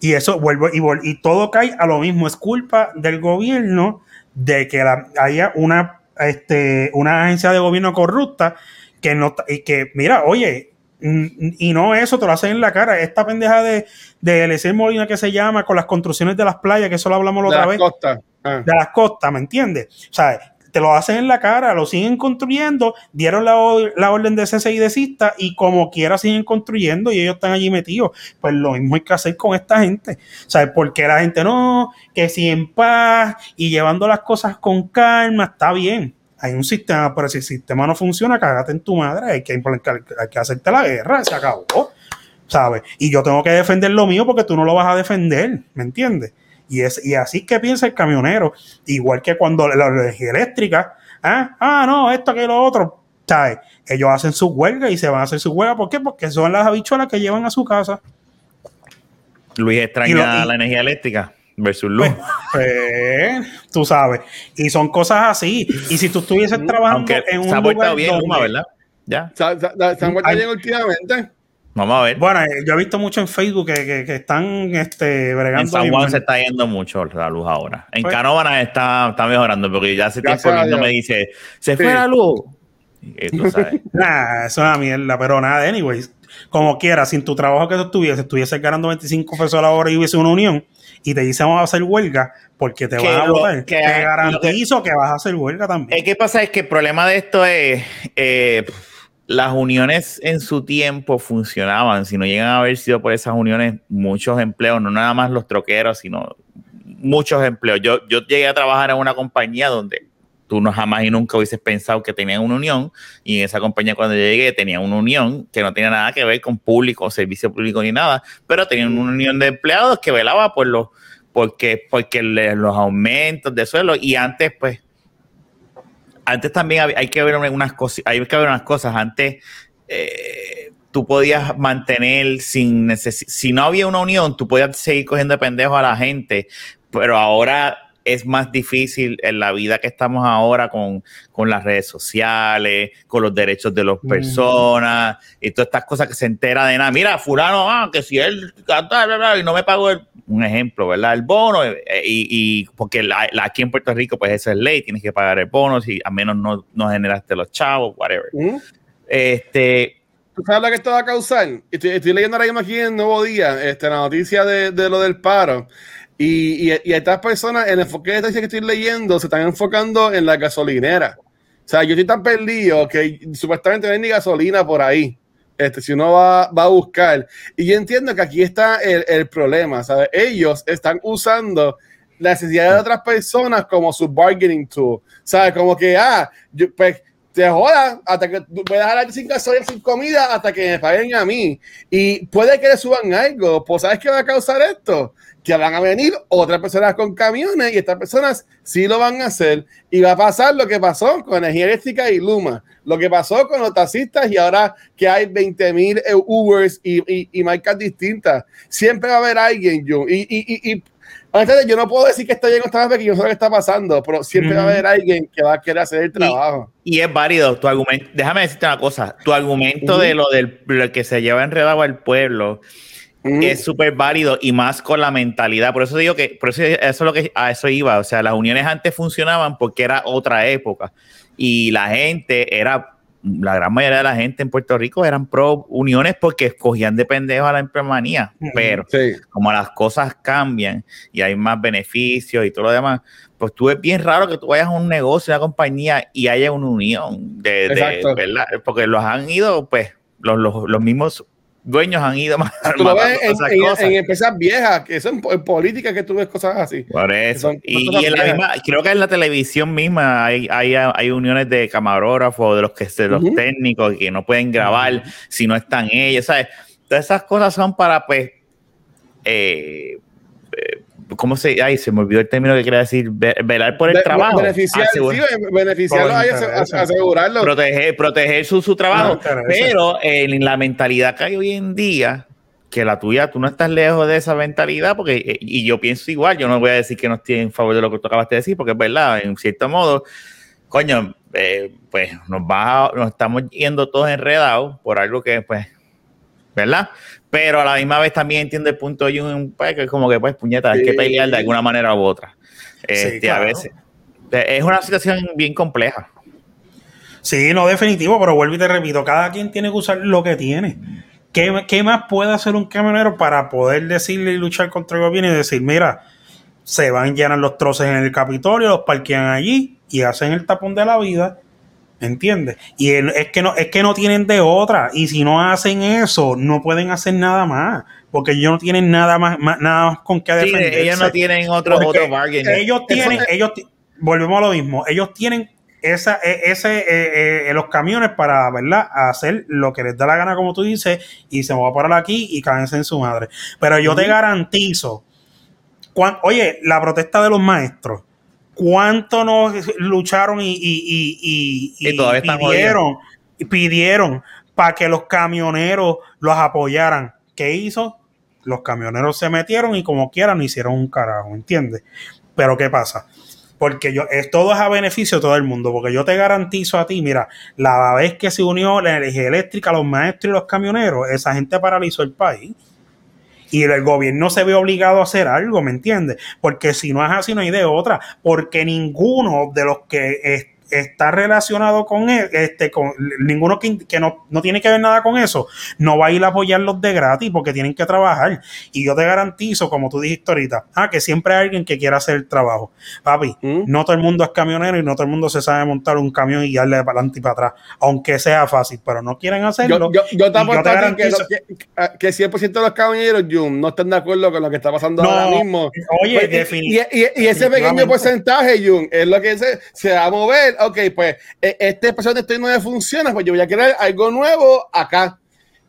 Y eso vuelvo y, y todo cae a lo mismo. Es culpa del gobierno de que la- haya una, este, una agencia de gobierno corrupta que no y que, mira, oye, y no eso te lo hacen en la cara. Esta pendeja de, de Eliezer Molina que se llama con las construcciones de las playas, que eso lo hablamos la de otra las vez costas. Ah. de las costas, ¿me entiendes? O sea, te lo hacen en la cara, lo siguen construyendo, dieron la, la orden de cese y desista y como quiera siguen construyendo y ellos están allí metidos. Pues lo mismo hay que hacer con esta gente. O sea, porque la gente no, que si en paz y llevando las cosas con calma, está bien. Hay un sistema, pero si el sistema no funciona, cágate en tu madre, hay que, hay que hacerte la guerra, se acabó. ¿Sabes? Y yo tengo que defender lo mío porque tú no lo vas a defender, ¿me entiendes? Y, es, y así que piensa el camionero. Igual que cuando la energía eléctrica, ah, ah, no, esto que lo otro, ¿sabes? Ellos hacen su huelga y se van a hacer su huelga. ¿Por qué? Porque son las habichuelas que llevan a su casa. Luis extraña la energía eléctrica versus luz. Pues, pues, tú sabes. Y son cosas así. Y si tú estuvieses trabajando en un se ha lugar bien, ¿verdad? Ya. ¿Se, han vuelto bien últimamente? Vamos a ver. Bueno, eh, yo he visto mucho en Facebook que, que, están este, bregando. En San Juan se está yendo mucho la luz ahora. En pues, Canóvana está, está mejorando porque ya hace tiempo no me dice, se fue la luz. Tú sabes. nah, eso es una mierda, pero nada, anyways. Como quiera, sin tu trabajo que tú estuviese, estuviese ganando 25 pesos a la hora y hubiese una unión y te dicen vamos a hacer huelga porque te van a votar, te garantizo que, vas a hacer huelga también. ¿Qué pasa? Es que el problema de esto es... Eh, las uniones en su tiempo funcionaban. Si no llegan a haber sido por esas uniones, muchos empleos, no nada más los troqueros, sino muchos empleos. Yo, yo llegué a trabajar en una compañía donde tú no jamás y nunca hubieses pensado que tenían una unión y en esa compañía cuando llegué tenía una unión que no tenía nada que ver con público, servicio público ni nada, pero tenían una unión de empleados que velaba por los porque porque los aumentos de suelo y antes pues antes también hay que ver unas cosas, hay que ver unas cosas. Antes eh, tú podías mantener sin necesidad, si no había una unión, tú podías seguir cogiendo de pendejo a la gente, pero ahora es más difícil en la vida que estamos ahora con, las redes sociales, con los derechos de las personas y todas estas cosas que se entera de nada. Mira, fulano, ah, que si él canta y no me pago un ejemplo, ¿verdad? El bono, eh, y, porque aquí en Puerto Rico, pues eso es ley, tienes que pagar el bono si al menos no, no generaste los chavos, whatever. Este. ¿Tú sabes lo que esto va a causar? Estoy, leyendo ahora mismo aquí en Nuevo Día este, la noticia de, de lo del paro. Y, y, estas personas, el enfoque de que estoy leyendo, se están enfocando en la gasolinera. O sea, yo estoy tan perdido que supuestamente no hay ni gasolina por ahí. Este, si uno va, va a buscar. Y yo entiendo que aquí está el, el problema, ¿sabes? Ellos están usando la necesidad de otras personas como su bargaining tool. ¿Sabes? Como que, ah, yo, pues te jodas hasta que tú puedes dejar sin gasolina, sin comida, hasta que me paguen a mí. Y puede que le suban algo. Pues, ¿sabes qué va a causar esto? Que van a venir otras personas con camiones y estas personas sí lo van a hacer. Y va a pasar lo que pasó con Energía Eléctrica y Luma, lo que pasó con los taxistas y ahora que hay 20 mil Ubers y, y, marcas distintas. Siempre va a haber alguien, yo. Y, y, y, yo no puedo decir que está bien o está porque yo sé lo que está pasando, pero siempre va a haber alguien que va a querer hacer el trabajo. Y, es válido tu argumento. Déjame decirte una cosa. Tu argumento de lo del que se lleva enredado al pueblo es súper válido y más con la mentalidad. Por eso digo que, por eso, eso es lo que a eso iba. O sea, las uniones antes funcionaban porque era otra época y la gente era, la gran mayoría de la gente en Puerto Rico eran pro uniones porque escogían de pendejo a la empremanía. Pero como las cosas cambian y hay más beneficios y todo lo demás, pues tú es bien raro que tú vayas a un negocio, una compañía y haya una unión de, de ¿verdad? Porque los han ido, pues, los, los, los mismos dueños han ido más. Tú lo ves en, empresas viejas, que son en política que tú ves cosas así. Por eso. Y, en la misma, creo que en la televisión misma hay, hay, hay uniones de camarógrafos, de los que de los técnicos que no pueden grabar si no están ellos, ¿sabes? Todas esas cosas son para, pues, eh, eh ¿Cómo se.? Ay, se me olvidó el término que quería decir. Velar por el trabajo. Beneficiar, beneficiarlo, asegurarlo. Proteger, proteger su, su trabajo. pero en la mentalidad que hay hoy en día, que la tuya, tú no estás lejos de esa mentalidad, porque, eh, y yo pienso igual, yo no voy a decir que no estoy en favor de lo que tú acabaste de decir, porque es verdad, en cierto modo, coño, eh, pues nos va, nos estamos yendo todos enredados por algo que, pues, ¿verdad? pero a la misma vez también entiendo el punto de un pues, que es como que pues puñeta, hay que pelear de alguna manera u otra. Este, A veces. Es una situación bien compleja. Sí, no, definitivo, pero vuelvo y te repito, cada quien tiene que usar lo que tiene. ¿Qué, qué más puede hacer un camionero para poder decirle y luchar contra el gobierno y decir, mira, se van, llenar los troces en el Capitolio, los parquean allí y hacen el tapón de la vida ¿Entiendes? Y es que no es que no tienen de otra y si no hacen eso no pueden hacer nada más porque ellos no tienen nada más, nada más con qué defenderse. ellos no tienen otro, otro bargain. Ellos tienen ellos volvemos a lo mismo, ellos tienen esa, e, ese, eh, eh, los camiones para, ¿verdad? Hacer lo que les da la gana, como tú dices, y se va a parar aquí y cáense en su madre. Pero yo te garantizo cuán- oye, la protesta de los maestros, ¿cuánto nos lucharon y, y, pidieron, pidieron para que los camioneros los apoyaran? ¿Qué hizo? Los camioneros se metieron y como quieran hicieron un carajo, ¿entiendes? Pero ¿qué pasa? Porque yo, es, todo es a beneficio de todo el mundo, porque yo te garantizo a ti, mira, la vez que se unió la energía eléctrica, los maestros y los camioneros, esa gente paralizó el país. Y el gobierno se ve obligado a hacer algo, ¿me entiendes? Porque si no es así, no hay de otra. Porque ninguno de los que está relacionado con él, este, con ninguno que, que no, no tiene que ver nada con eso, no va a ir a apoyarlos de gratis porque tienen que trabajar. Y yo te garantizo, como tú dijiste ahorita, ah, que siempre hay alguien que quiera hacer el trabajo. Papi, ¿Mm? no todo el mundo es camionero y no todo el mundo se sabe montar un camión y darle para adelante y para atrás, aunque sea fácil, pero no quieren hacerlo. Yo, yo, yo te apuesto que, que, que 100% de los caballeros, Jun, no están de acuerdo con lo que está pasando No, ahora mismo. oye, Pues, y- y, y- ese pequeño porcentaje, Jun, es lo que se, se va a mover. Ok, pues e- este espacio de esto no me funciona, pues yo voy a crear algo nuevo acá.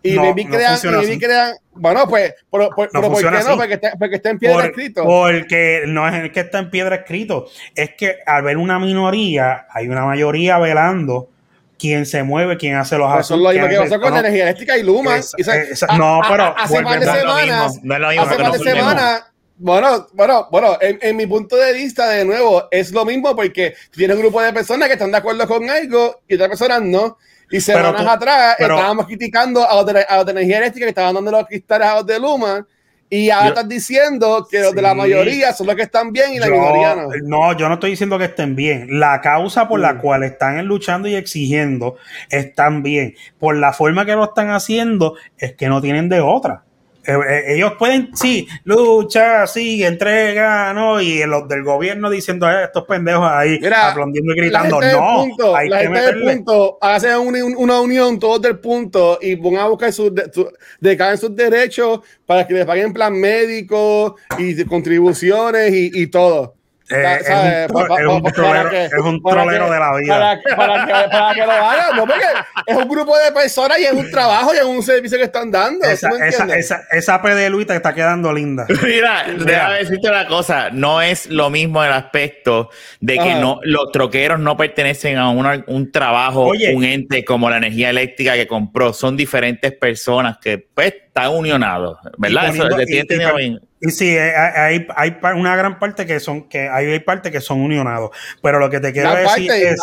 Y No, maybe no crean, así. crean, bueno, pues, pero, pero- pero ¿por qué funciona no? así. Porque está, porque está en piedra Por- escrito. Porque no es el que está en piedra escrito, es que al ver una minoría, hay una mayoría velando quién se mueve, quién hace los Eso es lo mismo que asuntos, pasó con no, energía eléctrica y Luma. Esa- Y, o sea, a- no, a- pero a- hace par de No es lo semanas, mismo, no es lo mismo, hace par de no es semanas. Bueno, bueno, bueno, en, en mi punto de vista, de nuevo, es lo mismo porque tiene un grupo de personas que están de acuerdo con algo y otras personas no. Y semanas tú- atrás pero- estábamos criticando a los, de, a los de energía eléctrica que estaban dando los cristales a los de Luma. Y ahora Yo- estás diciendo que los de la mayoría son los que están bien y la yo- minoría no. no, yo no estoy diciendo que estén bien. La causa por la Mm. cual están luchando y exigiendo están bien. Por la forma que lo están haciendo es que no tienen de otra. Eh, eh, ellos pueden, sí, lucha, sí, entrega, ¿no? Y los del gobierno diciendo, eh, estos pendejos ahí Mira, aplaudiendo y gritando, no, punto, hay la que gente del punto, hacen una, una unión todos del punto y van a buscar sus de, su- decaen sus derechos para que les paguen plan médico y contribuciones y, y todo. Eh, es un tro- Pa- pa- es un pa- trolero- que- es un trolero que- de la vida. Para, que- para que, para que lo hagan, no, porque es un grupo de personas y es un trabajo y es un servicio que están dando. Esa, ¿tú me esa, esa, esa P de Luis te está quedando linda. Mira, déjame decirte una cosa, no es lo mismo el aspecto de que Ajá. no los troqueros no pertenecen a una- un trabajo, Oye. un ente como la energía eléctrica que compró, son diferentes personas que pues están unionados, ¿verdad? Y Eso, poniendo- ¿te y- y- bien? Y sí, eh, hay, hay, hay una gran parte que son, que hay, hay parte que son unionados. Pero lo que te quiero La decir es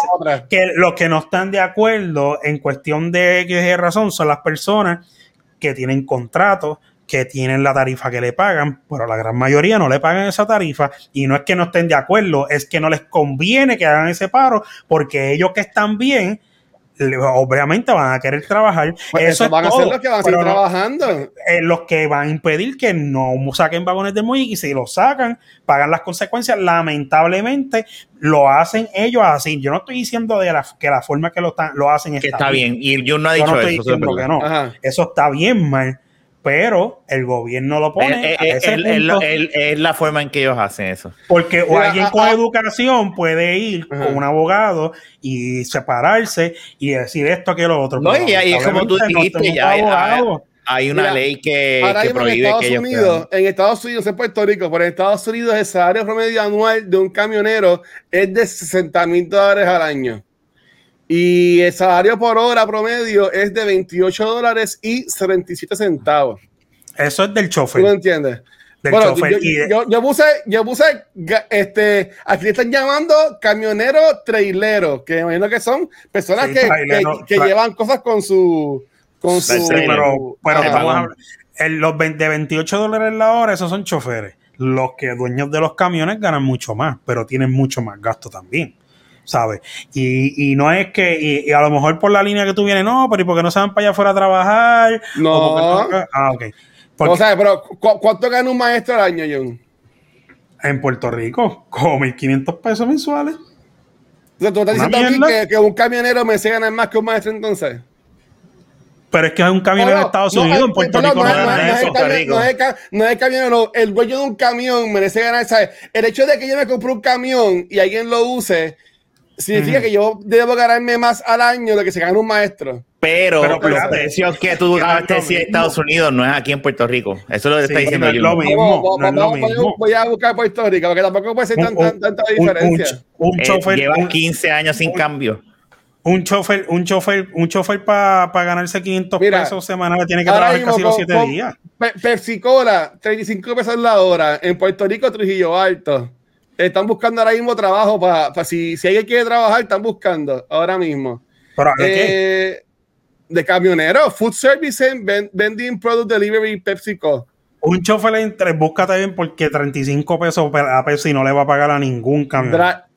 que los que no están de acuerdo en cuestión de X y razón son las personas que tienen contratos, que tienen la tarifa que le pagan, pero la gran mayoría no le pagan esa tarifa y no es que no estén de acuerdo, es que no les conviene que hagan ese paro porque ellos que están bien, obviamente van a querer trabajar. Pues eso eso es van a todo, ser los que van a seguir trabajando. eh, los que van a impedir que no saquen vagones de muelle y si lo sacan, pagan las consecuencias. Lamentablemente lo hacen ellos así. Yo no estoy diciendo de la, que la forma que lo, están- lo hacen Que está bien, y yo no he Yo dicho no estoy eso. diciendo que no. Ajá. Eso está bien mal, pero el gobierno lo pone Eh, a eh, ese punto el- Es la forma en que ellos hacen eso. porque o Mira, alguien ah, con ah. educación puede ir con un abogado y separarse y decir esto que lo otro. No, y ahí es como tú no dijiste, ya hay- una Mira, ley que, Ahora que mismo en prohíbe Estados que ellos Unidos, en Estados Unidos, en Puerto Rico, pero en Estados Unidos el salario promedio anual de un camionero es de 60 mil dólares al año. Y el salario por hora promedio es de 28 dólares y 77 centavos. Eso es del ¿Tú chofer. lo entiendes? Del Bueno, chofer. yo, y de- yo- yo puse, yo puse, este, aquí están llamando camioneros traileros, que me imagino que son personas Sí, que, trailero, que- llevan cosas con su, con Sí, su, pero, en los 20 de 28 dólares la hora, esos son choferes. Los que dueños de los camiones ganan mucho más, pero tienen mucho más gasto también. ¿Sabes? Y, y no es que, y, y a lo mejor por la línea que tú vienes, no, pero ¿y por qué no se van para allá afuera a trabajar? No. O porque no- ah, ok. Porque O sea, pero ¿cu- ¿cuánto gana un maestro al año, John? en Puerto Rico, como 1.500 pesos mensuales. O sea, tú estás Una diciendo a mí mierda. que, que un camionero me se gana más que un maestro entonces. Pero es que es un camionero No, de Estados no, Unidos, eh, en Puerto no, no no, no Rico. no es el ca- no es el camionero, el dueño de un camión merece ganar, ¿sabes? El hecho de que yo me compre un camión y alguien lo use, significa que yo debo ganarme más al año de lo que se gana un maestro. Pero, Pero, los espérate. precios que tú lo gastes en. Estados Unidos no es aquí en Puerto Rico. Eso lo Sí, está diciendo no es yo. lo mismo. Vamos, no es lo voy a- mismo. Voy a buscar Puerto Rico, porque tampoco puede ser tan, Un- tan- tanta un- un- diferencia. un Eh, chofer, lleva un- 15 años sin un- cambio. un chofer, un chofer, un chofer para ganarse 500 Mira, pesos semanales tiene que trabajar mismo casi los con- 7 con- días. Pe- Pepsi-Cola, 35 pesos la hora. En Puerto Rico, Trujillo Alto. Están buscando ahora mismo trabajo para si, si alguien quiere trabajar, están buscando ahora mismo. ¿Pero de qué? Eh, de camionero, food service, and vending product delivery, PepsiCo. Un chofer entre, búscate bien porque 35 pesos a Pepsi no le va a pagar a ningún camión. Dra-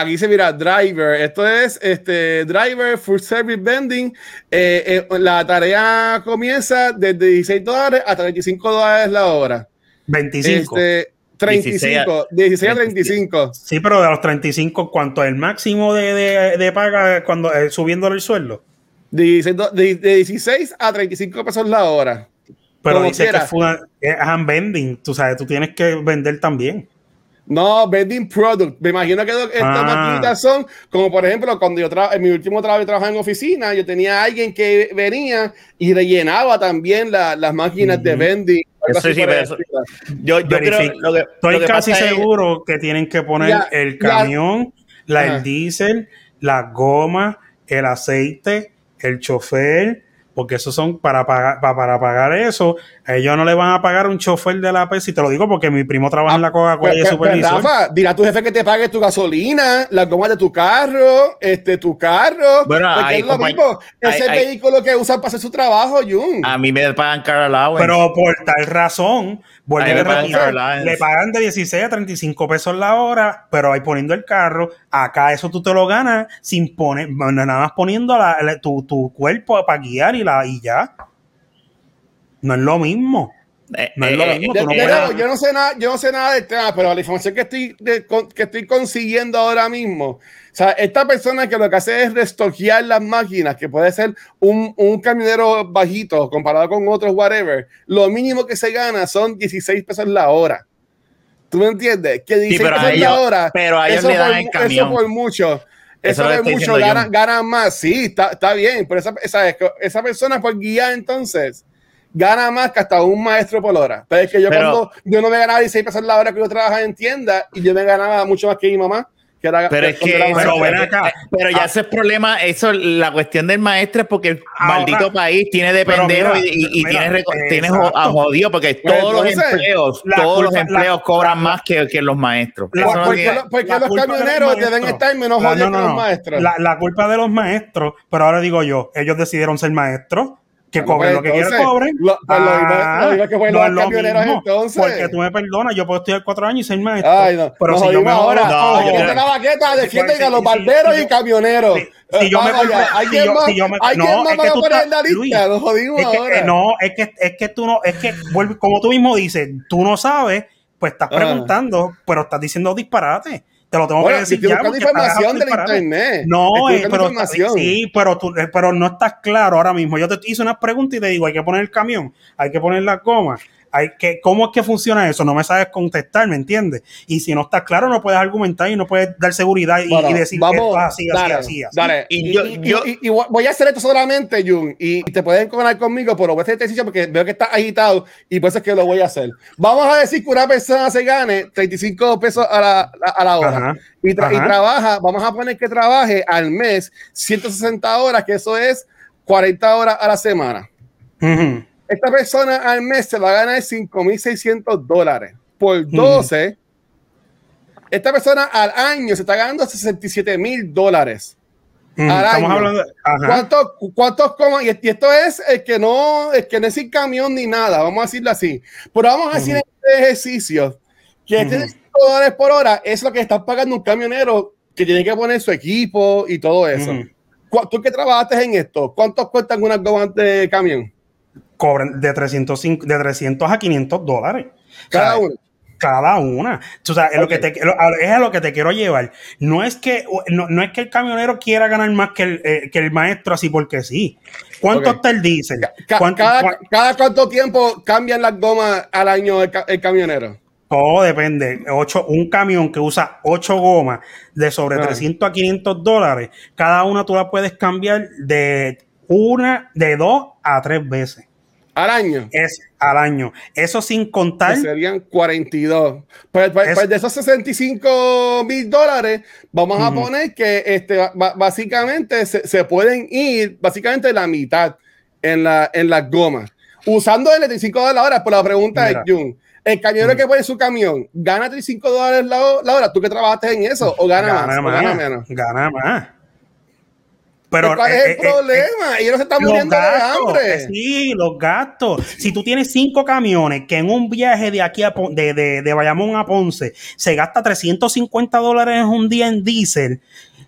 aquí se mira driver. Esto es este driver, food service vending. Eh, eh, la tarea comienza desde 16 dólares a 35 dólares la hora. 25. Este, 35, 16 a 35. Sí, pero de los 35, ¿cuánto es el máximo de, de, de paga cuando eh, subiéndole el sueldo? De 16, do- de, de 16 a 35 pesos la hora. Pero Como dice quiera. que fue es hand vending, tú sabes, tú tienes que vender también. No, vending product. Me imagino que estas Ah. maquinitas son, como por ejemplo, cuando yo en mi último trabajo yo trabajaba en oficina, yo tenía a alguien que venía y rellenaba también la- las máquinas de vending. Algo Eso así sí, por el pero eso- estilo. Yo, yo creo Verific- lo que, Estoy lo que casi es- seguro que tienen que poner Ya, el ya. camión, la, el diésel, la goma, el aceite, el chofer, porque esos son para pagar, pa- para pagar eso. a Ellos no le van a pagar un chofer de la Pepsi, te lo digo porque mi primo trabaja en la Coca-Cola y es Pues, pues, pues, supervisor. Rafa, dile a tu jefe que te pague tu gasolina, las gomas de tu carro, este, tu carro. Bueno, porque hay es lo mismo. Ese hay- vehículo que usan para hacer su trabajo, Jun. A mí me pagan car allowance. Pero por tal razón, vuelve Ahí a allowance. le pagan de 16 a 35 pesos la hora, pero ahí poniendo el carro, acá eso tú te lo ganas sin poner, nada más poniendo la- la- tu, tu cuerpo para guiar y, la, y ya. No es lo mismo. Eh, no es lo eh, mismo, De- tú no de puedes- nuevo, yo no sé nada, yo no sé nada del tema, pero la información que estoy, de- que estoy consiguiendo ahora mismo, sea, esta persona que lo que hace es restoquear las máquinas, que puede ser un, un camionero bajito comparado con otros, whatever, lo mínimo que se gana son 16 pesos la hora. ¿Tú me entiendes? Que 16 pero a pesos ellos- la hora, pero a ellos eso le dan por- el camión. Eso por mucho. Eso Eso estoy mucho ganan ganan más, sí, está, está bien, pero esa, esa, esa persona por guiar entonces gana más que hasta un maestro por hora. Pero es que yo Pero- cuando yo no me ganaba 16 pesos la hora que yo trabajaba en tienda y yo me ganaba mucho más que mi mamá, que era Pero es que, era Pero maestra. ven acá. pero ya Ah. ese es problema, eso, la cuestión del maestro es porque el Ahora- maldito país tiene de Pero pendejo mira, y, y- y mira, tiene, reco- tiene exacto. jo- a jodido porque Pues todos los empleos, todos los empleos la- cobran la- más que, que los maestros. la- Eso ¿Por, no por tiene- qué, lo- por qué la los culpa de los camioneros deben estar menos jodidos no, no, que los maestros? La, la culpa de los maestros, pero ahora digo yo, ellos decidieron ser maestros, que cobren lo que quieran cobren. lo- lo mismo- lo mismo que pueden no los es lo camioneros mismo, entonces. Porque tú me perdonas, yo puedo estudiar cuatro años y ser maestro. Ay, no, pero si yo me ahora. No, cojones- yo la baqueta, defienden a los sí, barberos sí, y camioneros. si- si yo me ¿Alguien más, si yo me- ¿alguien no, va que a poner en la lista? Jodimos ahora. eh, no, es que, es que tú no, es que, vuelve- como tú mismo dices, tú no sabes, pues estás Ah. preguntando, pero estás diciendo disparate. Te lo tengo Bueno, que decir ya. porque información del internet. No, eh, pero información. sí, pero tú, eh, pero no estás claro ahora mismo. Yo te hice unas preguntas y te digo, hay que poner el camión, hay que poner las gomas, hay que, ¿cómo es que funciona eso? No me sabes contestar, ¿me entiendes? Y si no estás claro, no puedes argumentar y no puedes dar seguridad y, Bueno, y decir vamos, que esto es así, así, dale, así, así. dale. Y Y, yo- y- yo- y- y voy a hacer esto solamente, Jun, y te pueden cobrar conmigo, pero voy a hacer este ejercicio porque veo que estás agitado y por eso es que lo voy a hacer. Vamos a decir que una persona se gane 35 pesos a la, a- a la hora Ajá, y, tra- y ajá. trabaja, vamos a poner que trabaje al mes 160 horas, que eso es 40 horas a la semana. Ujú. Esta persona al mes se va a ganar 5.600 dólares. Por 12, esta persona al año se está ganando 67 mil dólares. Al Estamos hablando ajá. ¿Cuántos, cuántos coman? Y, esto es el que no, el que no es sin camión ni nada, vamos a decirlo así. Pero vamos a decir este ejercicio que este de Ujú. 5 dólares por hora es lo que está pagando un camionero que tiene que poner su equipo y todo eso. Tú que trabajaste en esto, ¿cuántos cuestan unas gomas de camión? Cobran de 305, de 300 a 500 dólares. Cada uno. Cada una. O sea, es, lo Ok. que te, lo- es a lo que te quiero llevar. No es que, no, no es que el camionero quiera ganar más que el, eh, que el maestro así porque sí. ¿Cuánto Ok. está el diésel? Ca- ¿Cuánto- cada, cua- cada cuánto tiempo cambian las gomas al año el camionero? Todo depende. Ocho, un camión que usa 8 gomas de sobre Ah. 300 a 500 dólares, cada una tú la puedes cambiar de una de dos a tres veces. Al año. Es al año. Eso sin contar. Que serían 42. Pues, pues, Es- pues de esos 65 mil dólares, vamos a poner que este, básicamente se, se pueden ir básicamente la mitad en, la, en las gomas. Usando el 35 dólares la hora, por la pregunta Mira. de Jun. El camionero Mm. que pone su camión, ¿gana 35 dólares la, ho- la hora? ¿Tú que trabajaste en eso? ¿O gana, más? ¿O gana menos? Gana más. Pero ¿Cuál es eh, el eh, eh, problema? Ellos no se están muriendo de hambre. eh, Sí, los gastos. Si tú tienes cinco camiones que en un viaje de aquí a de, de, de Bayamón a Ponce se gasta 350 dólares un día en diésel,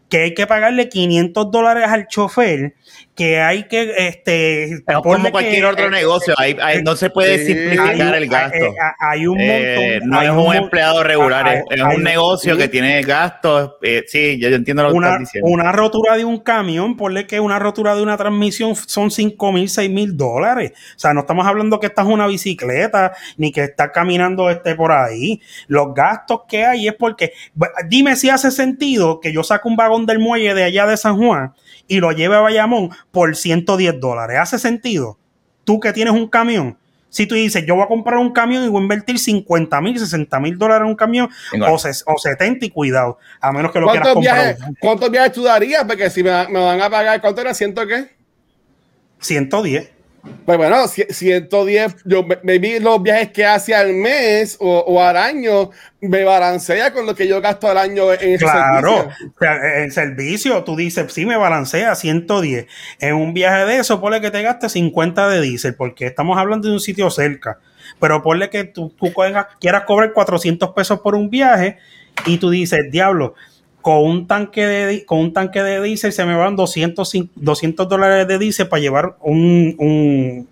que hay que pagarle 500 dólares al chofer, que hay que este Es ponle como que- cualquier otro eh, negocio. Ahí, ahí no se puede simplificar hay, el gasto. hay- hay un Eh, montón. no hay es un empleado regular, hay- es, es hay- un negocio que tiene gastos. eh, sí, yo, yo entiendo lo que estás diciendo. una rotura de un camión, ponle que una rotura de una transmisión son 5 mil, 6 mil dólares. O sea, no estamos hablando que esta es una bicicleta ni que está caminando este por ahí. Los gastos que hay es porque, dime si hace sentido que yo saque un vagón del muelle de allá de San Juan y lo lleve a Bayamón por 110 dólares. ¿Hace sentido? Tú que tienes un camión. Si tú dices, yo voy a comprar un camión y voy a invertir 50 mil, 60 mil dólares en un camión o, ses- o 70 y cuidado, a menos que lo quieras ¿Cuántos comprar. viajes, ¿Cuántos viajes tú darías? Porque si me, me van a pagar, ¿cuánto era? ¿Ciento qué? 110. Pues bueno, ci- 110, yo me, vi los viajes que hace al mes o, o al año, me balancea con lo que yo gasto al año en Claro, servicio. o sea, en servicio tú dices, sí, me balancea 110. En un viaje de eso, ponle que te gastes 50 de diésel, porque estamos hablando de un sitio cerca. Pero ponle que tú, tú quieras cobrar 400 pesos por un viaje y tú dices, diablo, con un tanque de, con un tanque de diésel se me van 200, cin- 200 dólares de diésel para llevar un, un,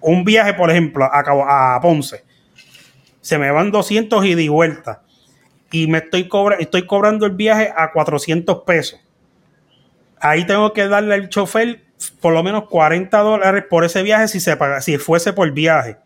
un viaje, por ejemplo, a, a Ponce. Se me van 200 y de vuelta y me estoy, estoy cobrando el viaje a 400 pesos. Ahí tengo que darle al chofer por lo menos 40 dólares por ese viaje si se si fuese por viaje.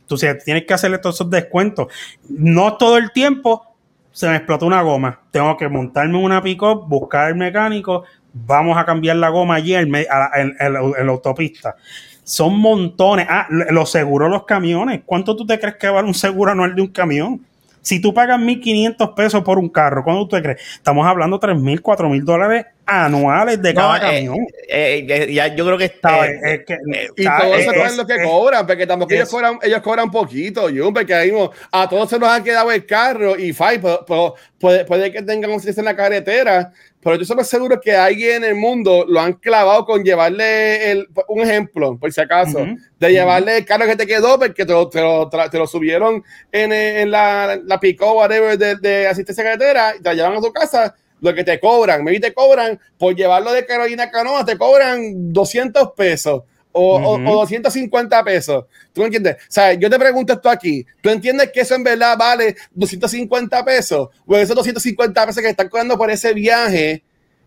Entonces tienes que hacerle todos esos descuentos. No todo el tiempo se me explotó una goma. Tengo que montarme una pick-up, buscar el mecánico, vamos a cambiar la goma allí en, la- en- la- autopista. Son montones. Ah, los seguros, los camiones. ¿Cuánto tú te crees que vale un seguro anual de un camión? Si tú pagas 1.500 pesos por un carro, ¿cuánto tú te crees? Estamos hablando de 3.000, 4.000 dólares anuales de cada No, eh, camión. eh, eh, ya, yo creo que está. ¿Sabes? Es que- Y todo eso Es- lo que cobran, porque tampoco ellos cobran, ellos cobran poquito, Jun, porque ahí a todos se nos ha quedado el carro y fine, pero, pero puede, puede que tengan un en la carretera, pero yo estoy seguro que alguien en el mundo lo han clavado con llevarle el, un ejemplo, por si acaso, de llevarle el carro que te quedó porque te lo, te lo, te lo subieron en, en la, la pico whatever de, de asistencia carretera y te la llevan a tu casa. Lo que te cobran, maybe te cobran por llevarlo de Carolina a Canoa, te cobran 200 pesos o, o- Ujú. o 250 pesos. ¿Tú me entiendes? O sea, yo te pregunto esto aquí. ¿Tú entiendes que eso en verdad vale 250 pesos? O esos 250 pesos que están cobrando por ese viaje,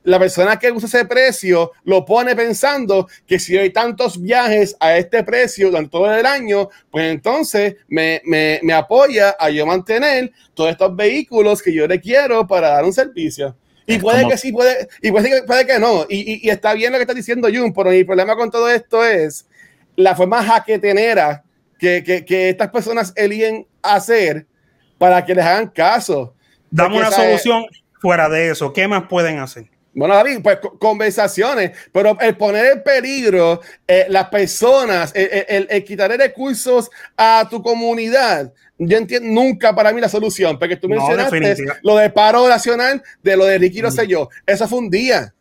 la persona que usa ese precio lo pone pensando que si hay tantos viajes a este precio durante todo el año, pues entonces me, me, me apoya a yo mantener todos estos vehículos que yo le quiero para dar un servicio. Y puede como- que sí, puede, y puede que, puede que no. Y, y- y está bien lo que está diciendo Jun, pero mi problema con todo esto es la forma jaquetenera que, que, que estas personas eligen hacer para que les hagan caso. Dame Porque, una solución fuera de eso. ¿Qué más pueden hacer? Bueno, David, pues co- conversaciones, pero el poner en peligro eh, las personas, el, el- el- quitarle recursos a tu comunidad, yo entiendo nunca para mí la solución, porque tú No, mencionaste lo de paro nacional, de lo de Ricky, no sé yo, eso fue un día.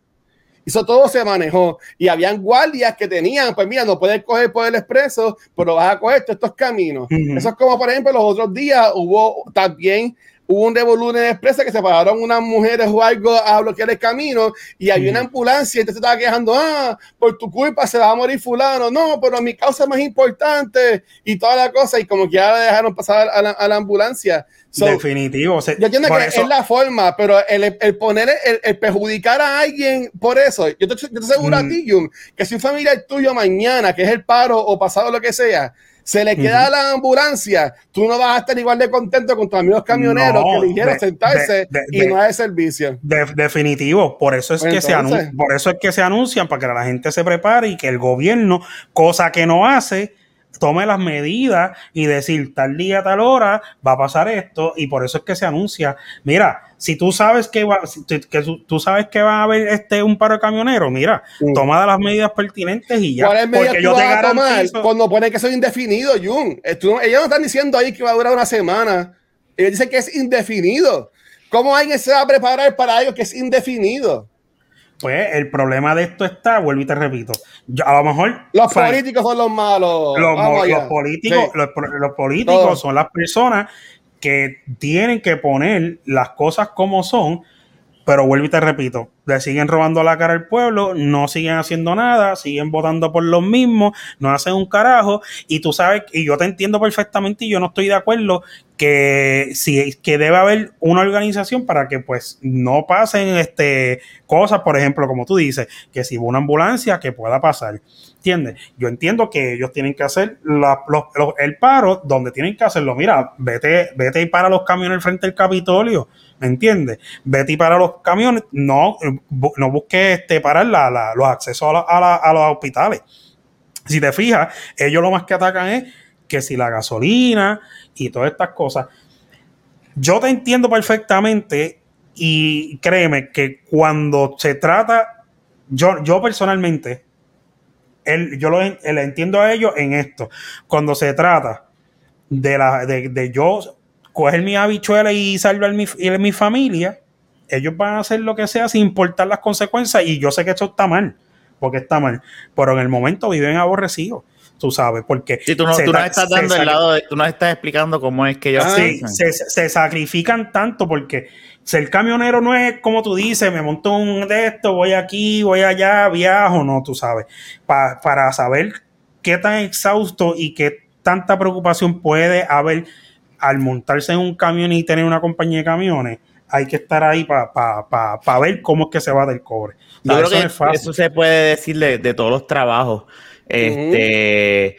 Eso todo se manejó y habían guardias que tenían, pues mira, no puedes coger por el expreso, pero vas a coger todos estos caminos. Eso es como, por ejemplo, los otros días hubo también hubo un revolú en el expreso que se pararon unas mujeres o algo a bloquear el camino y había una ambulancia y entonces estaba quejando, ah, por tu culpa se va a morir fulano, no, pero mi causa es más importante y toda la cosa y como que ya la dejaron pasar a la, a la ambulancia. So, Definitivo. yo entiendo que eso- es la forma, pero el, el poner, el, el perjudicar a alguien por eso, yo te, yo te aseguro a Mm. ti, Jun, que si un familiar tuyo mañana, que es el paro o pasado lo que sea, se le queda la ambulancia, tú no vas a estar igual de contento con tus amigos camioneros que eligieron sentarse y no hay servicio. definitivo, por eso es pues que se por eso es que se anuncian para que la gente se prepare y que el gobierno, cosa que no hace, tome las medidas y decir tal día, tal hora va a pasar esto y por eso es que se anuncia. Mira, si tú sabes que, va, que tú sabes que va a haber este un paro de camioneros, mira, toma las medidas pertinentes y ya. ¿Cuáles medidas yo vas a tomar cuando pone que son indefinido, Jun? ellos no están diciendo ahí que va a durar una semana. Ellos dicen que es indefinido. ¿Cómo alguien se va a preparar para algo que es indefinido? Pues el problema de esto está, vuelvo y te repito, a lo mejor... Los políticos son los malos. Los, políticos, los, políticos son las personas que tienen que poner las cosas como son, pero vuelvo y te repito, le siguen robando la cara al pueblo, no siguen haciendo nada, siguen votando por los mismos, no hacen un carajo, y tú sabes, y yo te entiendo perfectamente y yo no estoy de acuerdo que si que debe haber una organización para que pues no pasen este cosas, por ejemplo, como tú dices, que si va una ambulancia que pueda pasar. ¿Entiendes? Yo entiendo que ellos tienen que hacer el paro donde tienen que hacerlo. Mira, vete, vete y para los camiones frente al Capitolio. ¿Me entiendes? Vete y para los camiones. No, no busques este, parar los accesos a, los hospitales. Si te fijas, ellos lo más que atacan es que si la gasolina y todas estas cosas. Yo te entiendo perfectamente y créeme que cuando se trata, yo, yo personalmente, yo lo, entiendo a ellos en esto. Cuando se trata de, la, de, yo coger mi habichuela y salvar mi, mi familia, ellos van a hacer lo que sea sin importar las consecuencias. Y yo sé que esto está mal, porque está mal. Pero en el momento viven aborrecidos tú sabes, porque... Si tú no, tú no estás dando el lado, de, tú no estás explicando cómo es que ellos se, se, sacrifican tanto porque ser camionero no es como tú dices, me monto un de esto, voy aquí, voy allá, viajo, no, tú sabes, para saber qué tan exhausto y qué tanta preocupación puede haber al montarse en un camión y tener una compañía de camiones, hay que estar ahí para ver cómo es que se va del cobre. Yo creo que eso se puede decir de, todos los trabajos. Este.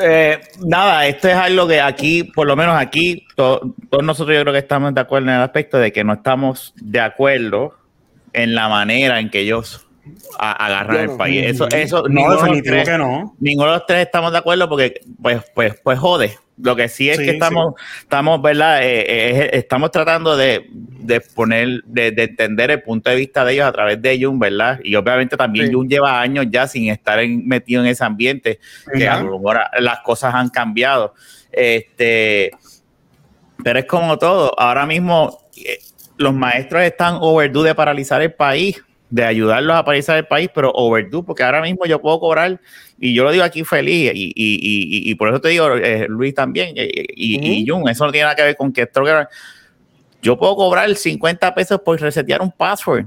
Eh, nada, esto es algo que aquí, por lo menos aquí, todos nosotros yo creo que estamos de acuerdo en el aspecto de que no estamos de acuerdo en la manera en que ellos agarran el país. Eso, eso, no, definitivamente que no. Ninguno de los tres estamos de acuerdo porque, pues, pues, pues jode. Lo que sí es que estamos, estamos, ¿verdad? Eh, eh, estamos tratando de, poner, de, entender el punto de vista de ellos a través de Jun, ¿verdad? Y obviamente también Jun lleva años ya sin estar metido en ese ambiente, que a lo mejor las cosas han cambiado. Este, pero es como todo. Ahora mismo eh, los maestros están overdue de paralizar el país de ayudarlos a paralizar el país, pero overdue, porque ahora mismo yo puedo cobrar, y yo lo digo aquí feliz, y, y, y, por eso te digo, eh, Luis también, y, Jun, eso no tiene nada que ver con que esto, yo puedo cobrar 50 pesos por resetear un password.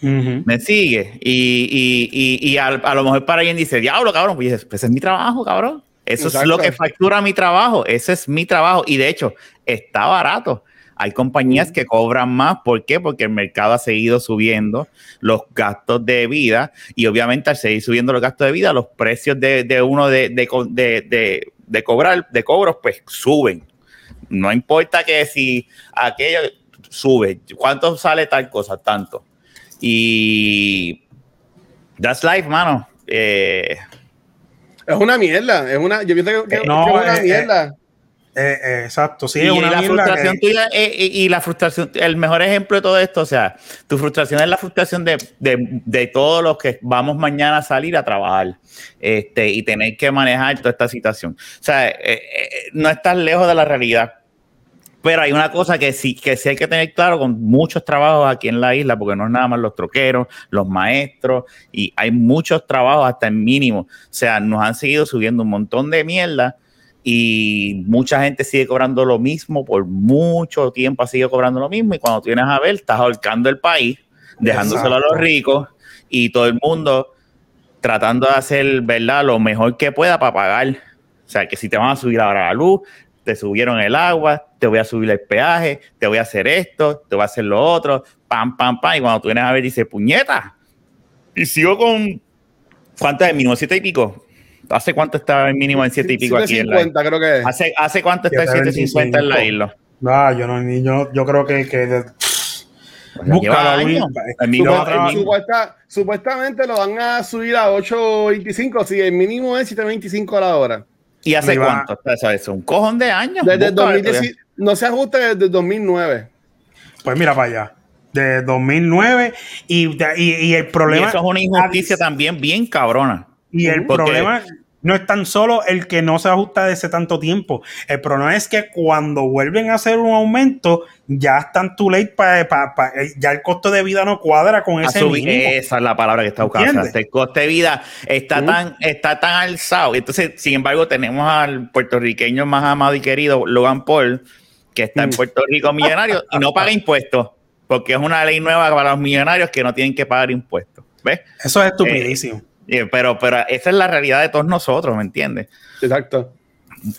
Me sigue. Y, a, lo mejor para alguien dice, diablo, cabrón, pues, pues ese es mi trabajo, cabrón. Eso es lo que factura mi trabajo. Ese es mi trabajo. Y de hecho, está barato. Hay compañías que cobran más, ¿por qué? Porque el mercado ha seguido subiendo los gastos de vida y obviamente al seguir subiendo los gastos de vida, los precios de, uno de, de, cobrar, de cobros, pues suben. No importa que si aquello sube, ¿cuánto sale tal cosa? Tanto. Y that's life, mano. Eh, es una mierda, es una, yo pienso que, es una mierda. Eh, eh, exacto, sí. Y, la frustración tuya eh, y la frustración, el mejor ejemplo de todo esto, o sea, tu frustración es la frustración de, de, de, todos los que vamos mañana a salir a trabajar este, y tener que manejar toda esta situación. O sea, no estás lejos de la realidad. Pero hay una cosa que sí, que sí hay que tener claro con muchos trabajos aquí en la isla, porque no es nada más los troqueros, los maestros, y hay muchos trabajos hasta el mínimo. O sea, nos han seguido subiendo un montón de mierda y mucha gente sigue cobrando lo mismo, por mucho tiempo ha seguido cobrando lo mismo y cuando tienes a ver, estás ahorcando el país, dejándoselo a los ricos y todo el mundo tratando de hacer, ¿verdad?, lo mejor que pueda para pagar. O sea, que si te van a subir ahora la luz, te subieron el agua, te voy a subir el peaje, te voy a hacer esto, te voy a hacer lo otro, pam, pam, pam. Y cuando tú vienes a ver, dice, puñeta. Y sigo con, ¿cuánto es? ¿1900 y pico? ¿Hace cuánto está el mínimo en 7 y pico aquí? En la, 750 creo que es. ¿Hace, ¿Hace cuánto está el 750 en la isla? Ah, yo no, ni- yo, yo creo que, que de- mínimo- Supuesta- supuestamente lo van a subir a 8.25, si el mínimo es 7.25 a la hora. ¿Y hace Me va- cuánto está eso? Es un cojón de años. Desde el Busca, 2010, no se ajusta desde el 2009. Pues mira para allá. De 2009 y, y, y el Y problema eso es una injusticia también bien cabrona. Y el Porque- problema no es tan solo el que no se ajusta desde tanto tiempo. El problema es que cuando vuelven a hacer un aumento, ya están too late para ya el costo de vida no cuadra con ese subir. mínimo. Esa es la palabra que está buscando. ¿Entiendes? O sea, El coste de vida está, tan, está tan alzado. Entonces, sin embargo, tenemos al puertorriqueño más amado y querido, Logan Paul, que está en Mm. Puerto Rico millonario y no paga impuestos, porque es una ley nueva para los millonarios que no tienen que pagar impuestos. ¿Ves? Eso es estupidísimo. Eh, Pero, pero esa es la realidad de todos nosotros, ¿me entiendes? Exacto.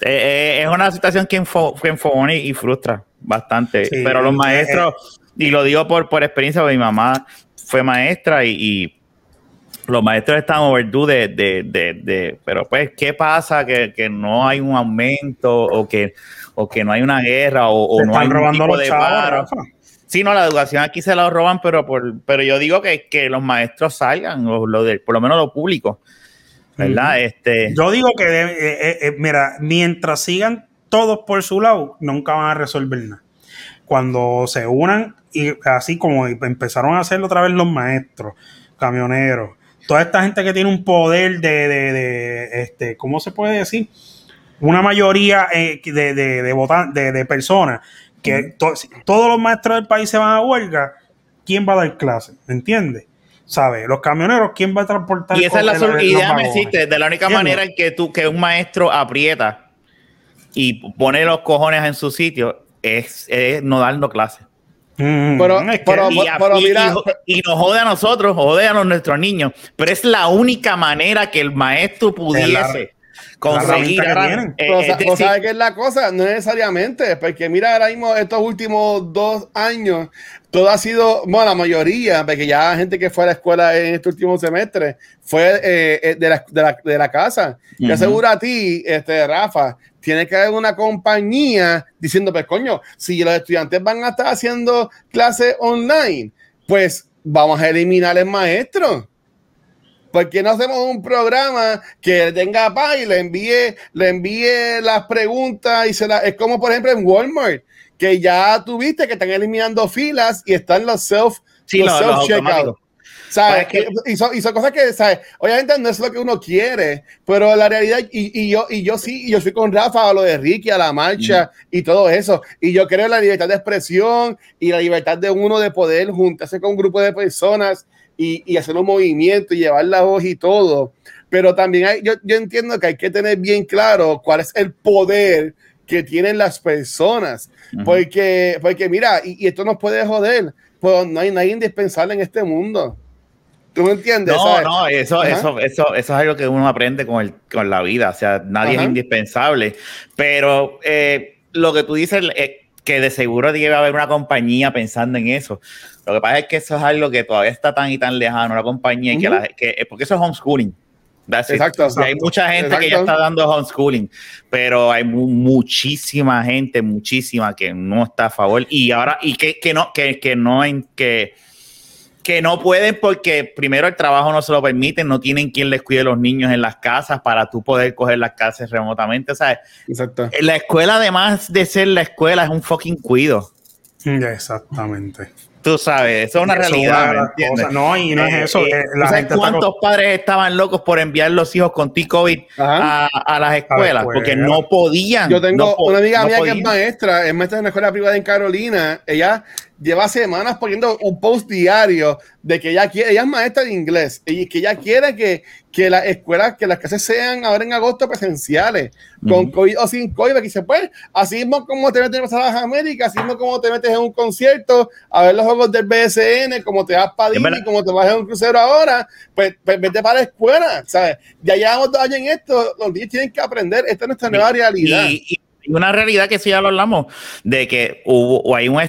Eh, eh, es una situación que, enfo- que enfogona y, y frustra bastante. Sí, pero los eh, maestros, y lo digo por, por experiencia, porque mi mamá fue maestra y, y los maestros están overdue de, de, de, de- Pero pues, ¿qué pasa? Que, que no hay un aumento o que, o que no hay una guerra o, o no están hay un robando tipo los de chavos. paro. Sí, no, la educación aquí se la roban, pero por, pero yo digo que, que los maestros salgan, o lo de, por lo menos lo público, ¿verdad? Este, Yo digo que, eh, eh, eh, mira, mientras sigan todos por su lado, nunca van a resolver nada. Cuando se unan, y así como empezaron a hacerlo otra vez los maestros, camioneros, toda esta gente que tiene un poder de, de, de, este, ¿cómo se puede decir? Una mayoría eh, de, de, de, votan- de, de personas, que to- si todos los maestros del país se van a huelga, ¿quién va a dar clase? ¿Me entiendes? ¿Sabes? Los camioneros, ¿quién va a transportar? Y esa es la déjame vagones? decirte, de la única ¿Entiendes? manera en que tú, que un maestro aprieta y pone los cojones en su sitio es, es no dando clases. Mm, Pero- es que- pero- Y, a- pero y- mira- y- y nos jode a nosotros, jode a los- nuestros niños. Pero es la única manera que el maestro pudiese conseguir. tienen. eh, Pero, es sa- pero decir, ¿sabes qué es la cosa? No necesariamente, porque mira, ahora mismo, estos últimos dos años, todo ha sido, bueno, la mayoría, porque ya gente que fue a la escuela en este último semestre fue eh, eh, de, la, de, la, de la casa. Yo Ujú. aseguro a ti, este, Rafa, tiene que haber una compañía diciendo, pues coño, si los estudiantes van a estar haciendo clases online, pues vamos a eliminar el maestro. ¿Por qué no hacemos un programa que tenga paz y le envíe, le envíe las preguntas y se las... Es como por ejemplo en Walmart, que ya tuviste que están eliminando filas y están los self, Sí, los los- self-checkout. ¿Sabes? Pues es y, son, y son cosas que, ¿sabes? Obviamente no es lo que uno quiere, pero la realidad, y, y yo, y yo sí, y yo fui con Rafa a lo de Ricky, a la marcha y todo eso. Y yo creo en la libertad de expresión y la libertad de uno de poder juntarse con un grupo de personas y, y hacer un movimiento y llevar la voz y todo. Pero también hay, yo, yo entiendo que hay que tener bien claro cuál es el poder que tienen las personas. Ujú. Porque, porque mira, y, y esto nos puede joder, pues no hay nadie indispensable en este mundo. ¿Tú me entiendes? No, ¿Sabes? no, eso, Ajá. eso, eso, eso es algo que uno aprende con, el, con la vida. O sea, nadie Ajá. es indispensable. Pero eh, lo que tú dices, eh, que de seguro debe haber una compañía pensando en eso. Lo que pasa es que eso es algo que todavía está tan y tan lejano, la compañía, y que la- que- porque eso es homeschooling. Exacto, Y hay mucha gente que ya Exacto. está dando homeschooling, pero hay mu- muchísima gente, muchísima que no está a favor y ahora y que, que no que, que no en que que no pueden porque primero el trabajo no se lo permite, no tienen quien les cuide los niños en las casas para tú poder coger las clases remotamente, o sea, Exacto. la escuela además de ser la escuela es un fucking cuido. Exactamente. Tú sabes, eso es una Eso realidad. de. No, y no es Eh, eso. eh, eh, ¿tú la sabes gente está cuántos padres estaban locos por enviar los hijos con T-COVID a, a las escuelas? escuela. porque no podían. Yo tengo no po- una amiga no mía que es maestra, es maestra en una escuela privada en Carolina. Ella lleva semanas poniendo un post diario de que ella quiere, ella es maestra de inglés y que ella quiere que, que las escuelas, que las clases sean ahora en agosto presenciales, con Ujú. COVID o sin COVID, que dice, pues, así mismo como te metes en las Américas, así mismo como te metes en un concierto a ver los juegos del BSN, como te vas para Disney, como te vas en un crucero ahora, pues, pues vete para la escuela, ¿sabes? Ya llevamos dos años en esto, los niños tienen que aprender, esta es nuestra nueva realidad. Y, y una realidad que sí ya lo hablamos, de que hubo o hay un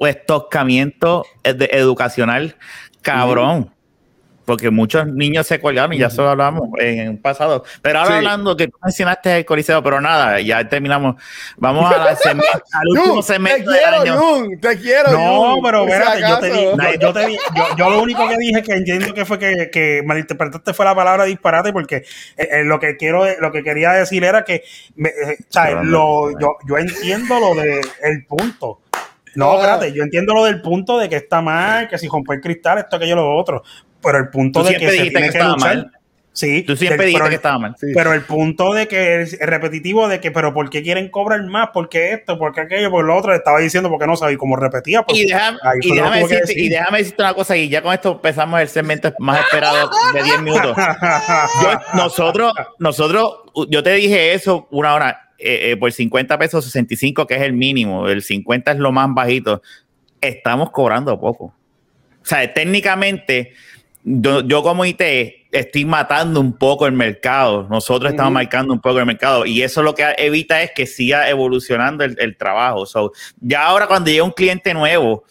est- un estocamiento ed- educacional cabrón. porque muchos niños se colgaron y ya eso hablamos en el pasado. Pero ahora hablando que tú mencionaste el Coliseo, pero nada, ya terminamos. Vamos a la al último segmento te quiero, del año. te quiero, No, pero espérate, yo te, di, yo, te di, yo, lo único que dije que entiendo que fue que, que malinterpretaste fue la palabra disparate, porque eh, eh, lo que quiero, lo que quería decir era que, me, eh, lo, yo, yo entiendo lo de el punto. No, espérate, yo entiendo lo del punto de que está mal, que si romper cristal, esto, aquello, lo otro pero el punto de que se tiene que, luchar. Mal. Sí, tú siempre dijiste que estaba mal. Pero el punto de que es repetitivo de que, pero ¿por qué quieren cobrar más? ¿Por qué esto? ¿Por qué aquello? Por lo otro, le estaba diciendo porque no sabía cómo repetía. Pues, y, déjame, y, déjame decirte, y, déjame, decirte, una cosa, y ya con esto empezamos el segmento más esperado de 10 minutos. nosotros, nosotros, yo te dije eso una hora, eh, eh, por 50 pesos 65, que es el mínimo, el 50 es lo más bajito. Estamos cobrando poco. O sea, técnicamente yo, como IT estoy matando un poco el mercado. Nosotros estamos marcando un poco el mercado y eso lo que evita es que siga evolucionando el, trabajo. ya ahora cuando llega un cliente nuevo,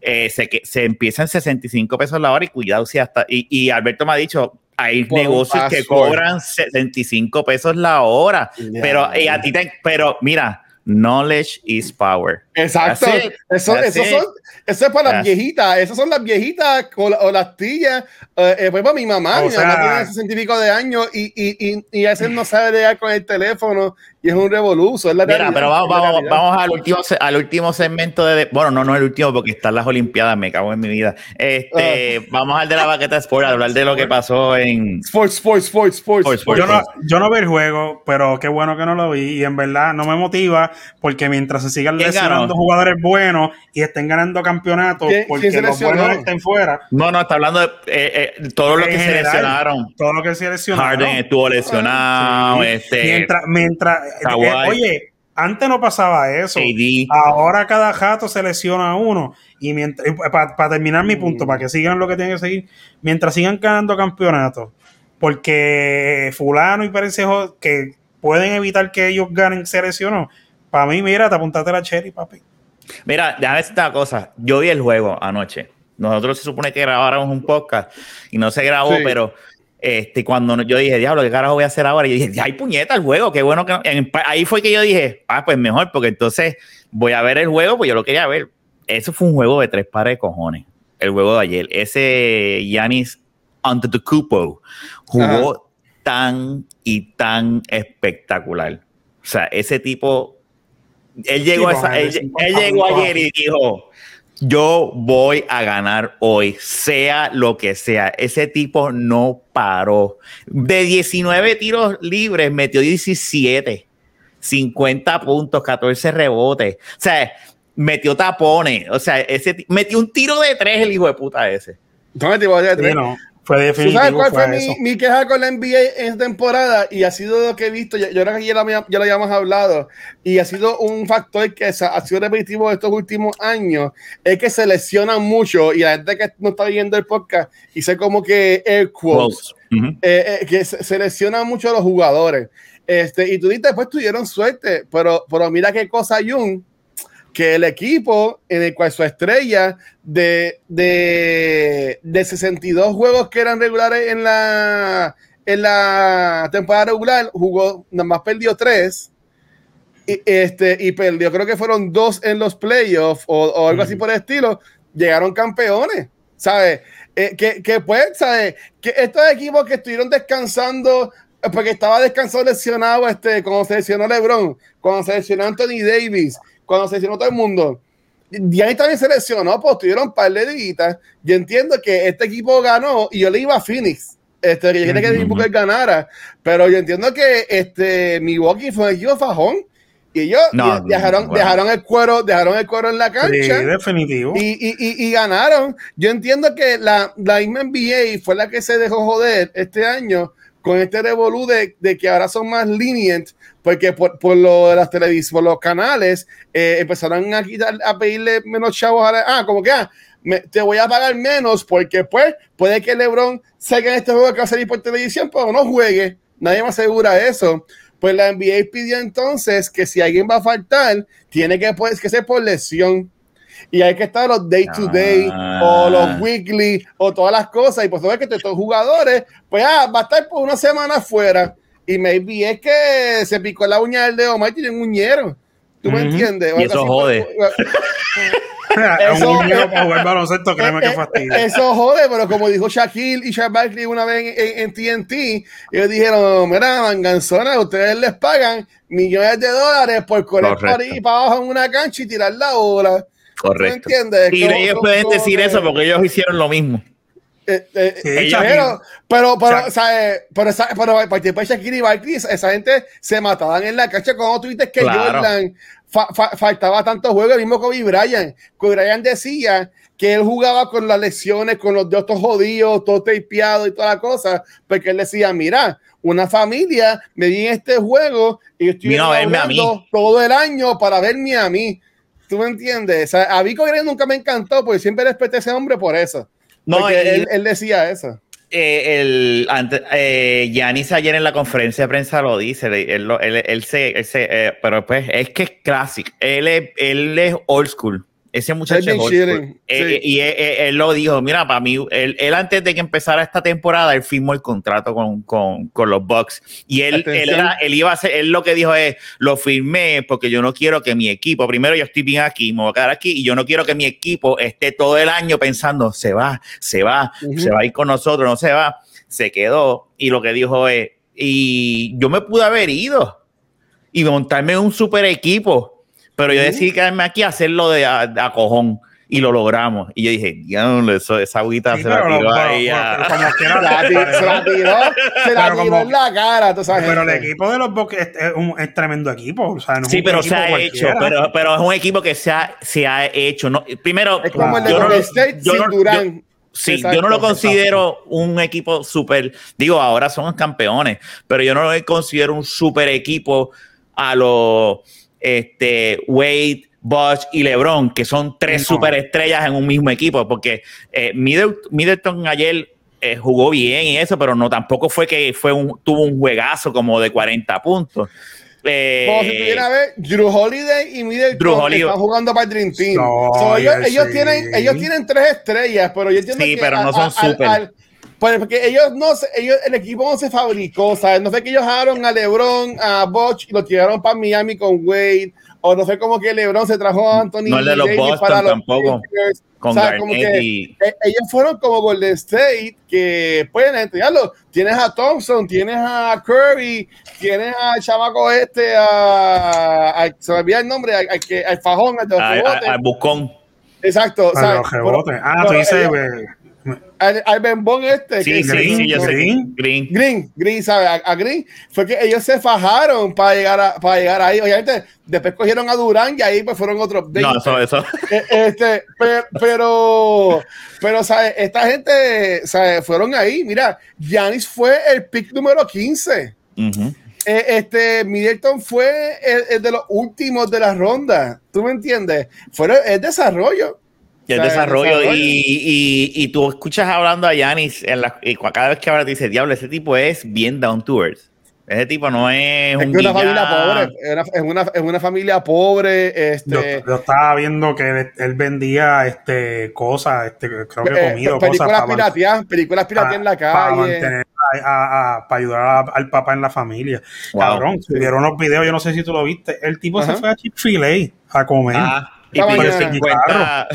eh, se, se empieza en 65 pesos la hora y cuidado si hasta... Y, Alberto me ha dicho, hay negocios que cobran 65 pesos la hora, pero a ti te, pero mira, knowledge is power. Exacto. Eso, eso, son, eso es para las viejitas. Esas son las viejitas o, las tías. Eh, eh, pues para mi mamá. mi mamá tiene 60 y de años y, y, y, y a veces no sabe llegar con el teléfono y es un revoluzo. Es la Mira, pero vamos, vamos, vamos, al, último, al último segmento de. Bueno, no, no el último porque están las Olimpiadas, me cago en mi vida. Este, ah. Vamos al de la baqueta Sport, a hablar de lo que pasó en. Sports, Sports, Sports, Sports. yo, no, yo no vi el juego, pero qué bueno que no lo vi y en verdad no me motiva porque mientras se sigan lesionando jugadores buenos y estén ganando campeonatos porque los buenos estén fuera. No, no, está hablando de eh, eh, todo lo que se lesionaron. Todo lo que se lesionaron. Harden estuvo lesionado. Este, mientras, mientras eh, oye, antes no pasaba eso. Ahora cada jato se lesiona uno. Y mientras, para terminar mi punto, para que sigan lo que tienen que seguir, mientras sigan ganando campeonatos, porque fulano y Perencejo que pueden evitar que ellos ganen se lesionó. Para mí, mira, te apuntaste la cherry, papi. Mira, déjame decirte una cosa. Yo vi el juego anoche. Nosotros se supone que grabáramos un podcast y no se grabó, pero este, cuando yo dije, diablo, ¿qué carajo voy a hacer ahora? Y yo dije, ay, puñeta, el juego, qué bueno que. ahí fue que yo dije, ah, pues mejor, porque entonces voy a ver el juego, pues yo lo quería ver. Eso fue un juego de tres pares de cojones, el juego de ayer. Ese Yanis Antetokounmpo jugó tan y tan espectacular. O sea, ese tipo él llegó, él, llegó ayer y dijo, yo voy a ganar hoy, sea lo que sea. Ese tipo no paró. De 19 tiros libres, metió 17, 50 puntos, 14 rebotes. O sea, metió tapones. O sea, ese metió un tiro de tres el hijo de puta ese. ¿Cómo de tres? ¿Sabes cuál fue mi, queja con la NBA en temporada? Y ha sido lo que he visto, yo, creo que ya lo, ya lo habíamos hablado, y ha sido un factor que ha sido repetitivo estos últimos años, es que se lesionan mucho, y la gente que no está viendo el podcast, y sé como que air quotes, eh, eh, que se, se, lesionan mucho los jugadores. Este, y tú dices, después tuvieron suerte, pero, pero mira qué cosa, Jung, que el equipo en el cual su estrella de, de, de 62 juegos que eran regulares en la, en la temporada regular, jugó, nada más perdió tres. Y, este, y perdió, creo que fueron dos en los playoffs o, algo así por el estilo. Llegaron campeones, ¿sabes? Eh, que, que pues, ¿sabes? Que estos equipos que estuvieron descansando porque estaba descansado lesionado este, cuando se lesionó LeBron, cuando se lesionó Anthony Davis, cuando se lesionó todo el mundo. Diani también se lesionó, pues tuvieron un par de días. Yo entiendo que este equipo ganó y yo le iba a Phoenix. Este, que yo quería que el equipo ganara, pero yo entiendo que este Milwaukee fue un equipo fajón y ellos dejaron, dejaron el cuero, dejaron el cuero en la cancha. Sí, definitivo. Y, y, y, ganaron. Yo entiendo que la, la NBA fue la que se dejó joder este año con este revolú de, de, que ahora son más lenient, porque por, por lo de las televisiones, por los canales, eh, empezaron a quitar, a pedirle menos chavos a la, ah, como que, ah, te voy a pagar menos, porque pues puede que LeBron en este juego que va a salir por televisión, pero no juegue, nadie me asegura eso. Pues la NBA pidió entonces que si alguien va a faltar, tiene que, pues, que ser por lesión. Y hay que estar los day to day Ah. o los weekly o todas las cosas. Y pues ves que estos jugadores, pues ah, va a estar por una semana fuera. Y maybe es que se picó la uña del dedo más y tiene un uñero. ¿Tú me entiendes? Y eso jode. Eso- un niño para jugar baloncesto, créeme que Eh, eh, fastidio. Eso jode, pero como dijo Shaquille y Shaq Barkley una vez en, en- en TNT, ellos dijeron, mira, manganzona, ustedes les pagan millones de dólares por correr Correcto. para y para abajo en una cancha y tirar la bola. ¿Tú me Correcto. entiendes? Y ellos pueden decir eso porque ellos hicieron lo mismo. Eh, eh, Sí, eh, Shaquille. pero, pero, pero, Shaq- ¿sabes? Pero, esa- pero, para de Shaquille y Barkley, esa gente se mataban en la cancha. Cuando tú dices que Claro. Jordan fa- fa- faltaba tantos juegos, el mismo Kobe Bryant. Kobe Bryant decía que él jugaba con las lesiones, con los dedos todos jodidos, todo tapeado y toda la cosa, porque él decía, mira, una familia me vi en este juego y yo estoy mí. todo el año para verme a mí. ¿Tú me entiendes? O sea, a Kobe Bryant nunca me encantó, porque siempre respeté a ese hombre por eso. No, Porque él, él decía eso. Eh, el ante- eh, Giannis ayer en la conferencia de prensa lo dice, él, él- él se, se, eh, pero pues es que es clásico, él es, él es old school, ese muchacho es. Eh, sí. y él, él- él lo dijo, mira, para mí, él, él antes de que empezara esta temporada, él firmó el contrato con, con, con los Bucks y él, era- él iba a hacer, él lo que dijo es, lo firmé porque yo no quiero que mi equipo, primero yo estoy bien aquí, me voy a quedar aquí y yo no quiero que mi equipo esté todo el año pensando, se va, se va, Ujú. se va a ir con nosotros, no se va, se quedó y lo que dijo es, y yo me pude haber ido y montarme un super equipo, pero yo decidí quedarme aquí a hacerlo de a, cojón y lo logramos. Y yo dije, diablo, eso, esa agüita Sí, se la tiró a- quiera, Se la, tiró, se la tiró, se la Pero tiró como- en la cara. tú sabes, Pero el equipo de los Bucks es, es un es tremendo equipo. O sea, no es Sí, pero equipo se ha cualquiera. hecho, pero, pero es un equipo que se ha, se ha hecho. No, primero, Es como el de yo no State yo sin no- Durán. Sí, Exacto, yo no lo considero un equipo súper, digo, ahora son campeones, pero yo no lo considero un súper equipo a los este, Wade, Bosch y LeBron, que son tres No. superestrellas en un mismo equipo, porque eh, Middleton, Middleton ayer eh, jugó bien y eso, pero no tampoco fue que fue un, tuvo un juegazo como de 40 puntos. Eh, Como si tuviera a ver, Drew Holiday y Middleton Drew Holiday. están jugando para el Dream Team. No, So, ellos, ellos sí. tienen, ellos tienen tres estrellas, pero yo entiendo Sí, que pero no a- son a- al- súper. al- pues, porque ellos no se- ellos, el equipo no se fabricó, ¿sabes? No sé que ellos dejaron a LeBron, a Bosch y lo tiraron para Miami con Wade, o no sé cómo que LeBron se trajo a Anthony No el de los Boston tampoco, Lakers. con O sea, como Garnett que- y... Eh, ellos fueron como Golden State que pueden enseñarlo. Tienes a Thompson, tienes a Curry, tienes al chamaco este, a, a- se me olvida el nombre, al, al que, al fajón, al de los al Buscón. Exacto. Los. Pero- ah, pero tú dices. ellos- al, al bembón este. Sí, que- sí, Green, sí. Green. Green. Green, Green, ¿sabes? A, a Green fue que ellos se fajaron para llegar, a, para llegar ahí. Obviamente, después cogieron a Durán y ahí pues fueron otros 20. No, eso, eso. Eh, este, pe- pero, pero, ¿sabes? Esta gente, ¿sabes? Fueron ahí. Mira, Giannis fue el pick número 15. Ujú. Eh, este, Middleton fue el, el de los últimos de la ronda. ¿Tú me entiendes? Fue el, el desarrollo. Y el O sea, desarrollo, desarrollo. Y, y, y tú escuchas hablando a Yanis en la- y cada vez que habla te dice, diablo, ese tipo es bien down to earth. Ese tipo no es, Es un que una guillá". familia pobre. Es una, es una, familia pobre. Este, Yo, yo estaba viendo que él, él vendía este cosas, este, creo que eh, comido, películas cosas para, pirateadas, películas pirateadas en la para calle. mantener a- a- a- para ayudar a- al papá en la familia. Wow. Cabrón, subieron unos videos, yo no sé si tú lo viste. El tipo Ajá. se fue a Chick-fil-A a comer Ah, y mañana. 50.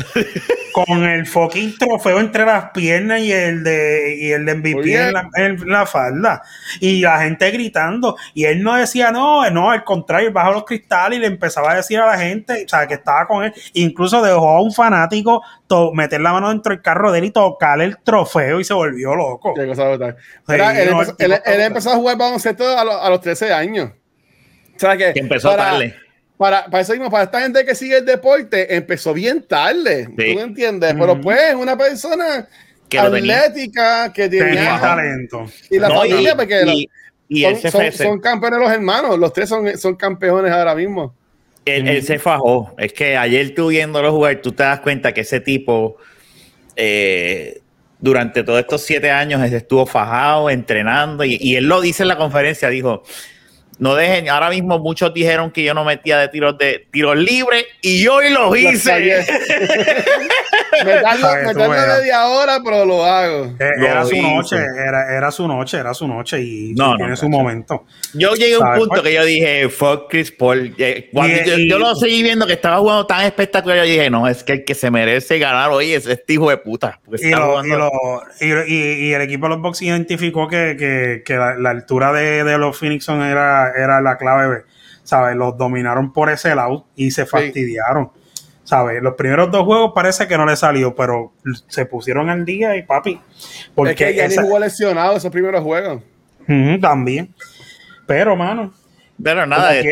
con el fucking trofeo entre las piernas y el de y el de MVP en la, en la falda. Y la gente gritando. Y él no decía no, no, al contrario, bajó los cristales y le empezaba a decir a la gente, o sea, que estaba con él. Incluso dejó a un fanático to- meter la mano dentro del carro de él y tocarle el trofeo y se volvió loco. Qué cosa brutal. Mira, él, no, empezó, él- él a jugar baloncesto a, los- a los 13 años. O sea que, Que empezó para, tarde. Para, para eso mismo, para esta gente que sigue el deporte, empezó bien tarde. Sí. ¿Tú me entiendes? Pero pues es una persona Que atlética que Tenía tenía. talento. Y la No, familia, y- porque y, son, son- son campeones los hermanos. Los tres son, son campeones ahora mismo. él, él se fajó. Es que ayer tú viéndolo jugar, tú te das cuenta que ese tipo, eh, durante todos estos siete años, estuvo fajado, entrenando. Y, y él lo dice en la conferencia: dijo, no dejen, ahora mismo muchos dijeron que yo no metía de tiros de tiros libres y hoy los hice. me tardo media hora, pero lo hago. Eh, era su noche, era, era, su noche, era su noche y tiene su momento. Yo llegué a un punto que yo dije, fuck Chris Paul. Eh, cuando yo, lo seguí viendo que estaba jugando tan espectacular, yo dije, no, es que el que se merece ganar hoy es este hijo de puta. Y, y, el equipo de los Bucks identificó que, que, que la, altura de, de los Phoenix era, era la clave, ¿sabes? Los dominaron por ese lado y se fastidiaron. ¿sabes? Los primeros dos juegos parece que no le salió, pero se pusieron al día y papi. Porque es que ya esa... jugó lesionado esos primeros juegos. también. Pero, mano. Pero nada, es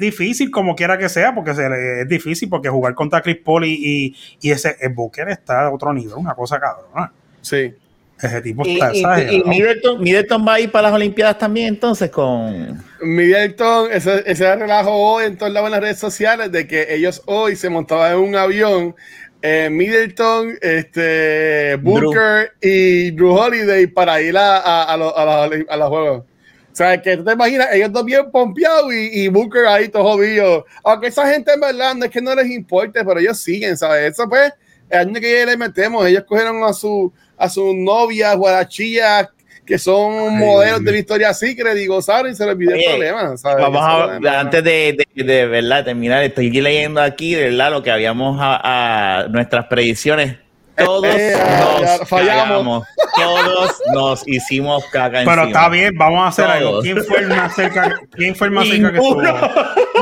difícil como quiera que sea, porque es difícil porque jugar contra Chris Paul y, y, ese el Booker está a otro nivel, una cosa cabrona. Sí. Ese tipo está y, y, Middleton, va a ir para las Olimpiadas también, entonces, con. Middleton, ese, ese relajo hoy en todas las redes sociales de que ellos hoy se montaban en un avión. Eh, Middleton, este, Booker y Drew Holiday para ir a, a, a, los, a, los juegos. O sea, que tú te imaginas, ellos dos bien pompeados y, y, Booker ahí todo jodido. Aunque esa gente en verdad no es que no les importe, pero ellos siguen, ¿sabes? Eso pues, el año que le metemos, ellos cogieron a su a sus novias, guarachillas, que son modelos de Victoria Secret y gozaron y se les olvidó el problema. Vamos a, antes de, de, verdad terminar, estoy leyendo aquí de verdad lo que habíamos a, nuestras predicciones. Todos eh, nos fallamos. Todos nos hicimimos caca Pero está bien, vamos a hacer algo. ¿Quién fue el más cerca, ¿quién fue el más cerca que estuvo?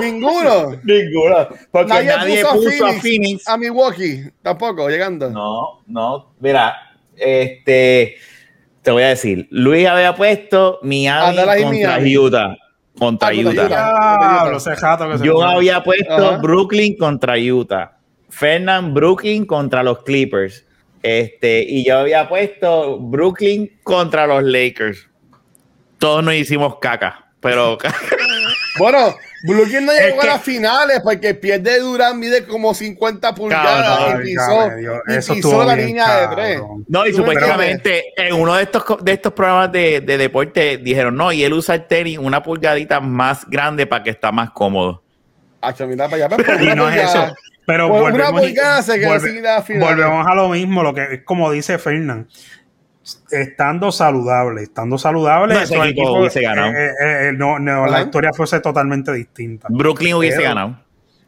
Ninguno. Ninguno. Porque nadie, puso, a, Phoenix, a Milwaukee. Tampoco, llegando. No, no. Mira, este, te voy a decir, Luis había puesto Miami contra Utah. Contra Utah. Yo había puesto Brooklyn contra Utah. Fernand Brooklyn contra los Clippers. Este, y yo había puesto Brooklyn contra los Lakers. Todos nos hicimos caca, pero Bueno, Brooklyn no llegó a las finales porque pierde Durán mide como 50 pulgadas y pisó, la línea de tres. No, y supuestamente en uno de estos, de estos programas de, de, deporte dijeron, no, y él usa el tenis una pulgadita más grande para que está más cómodo. mira para allá, pero y no es eso. Pero volvemos, volvemos a lo mismo, lo que es como dice Fernán estando saludable, estando saludable, no, ese equipo, hubiese ganado. Eh, eh, eh, no, no la historia fuese totalmente distinta. Brooklyn hubiese ganado.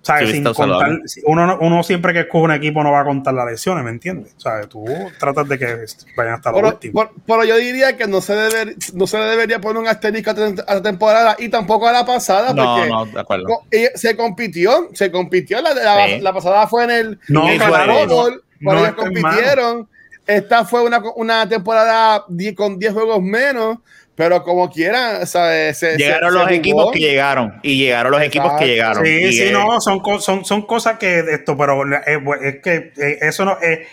Sin contar, uno, uno siempre que escoge un equipo no va a contar las lesiones, ¿me entiendes? O tú tratas de que vayan hasta la última. Pero, yo diría que no se, debe, no se debería poner un asterisco a la temporada y tampoco a la pasada, porque no, de acuerdo. se compitió, se compitió. La, la, pasada fue en el, no, en el compitieron. Esta fue una, una temporada con 10 juegos menos, pero como quiera, Se, llegaron los equipos que llegaron y llegaron los equipos que llegaron. Sí, sí, no, son, son, son cosas que esto, pero es, que eh, eso no es.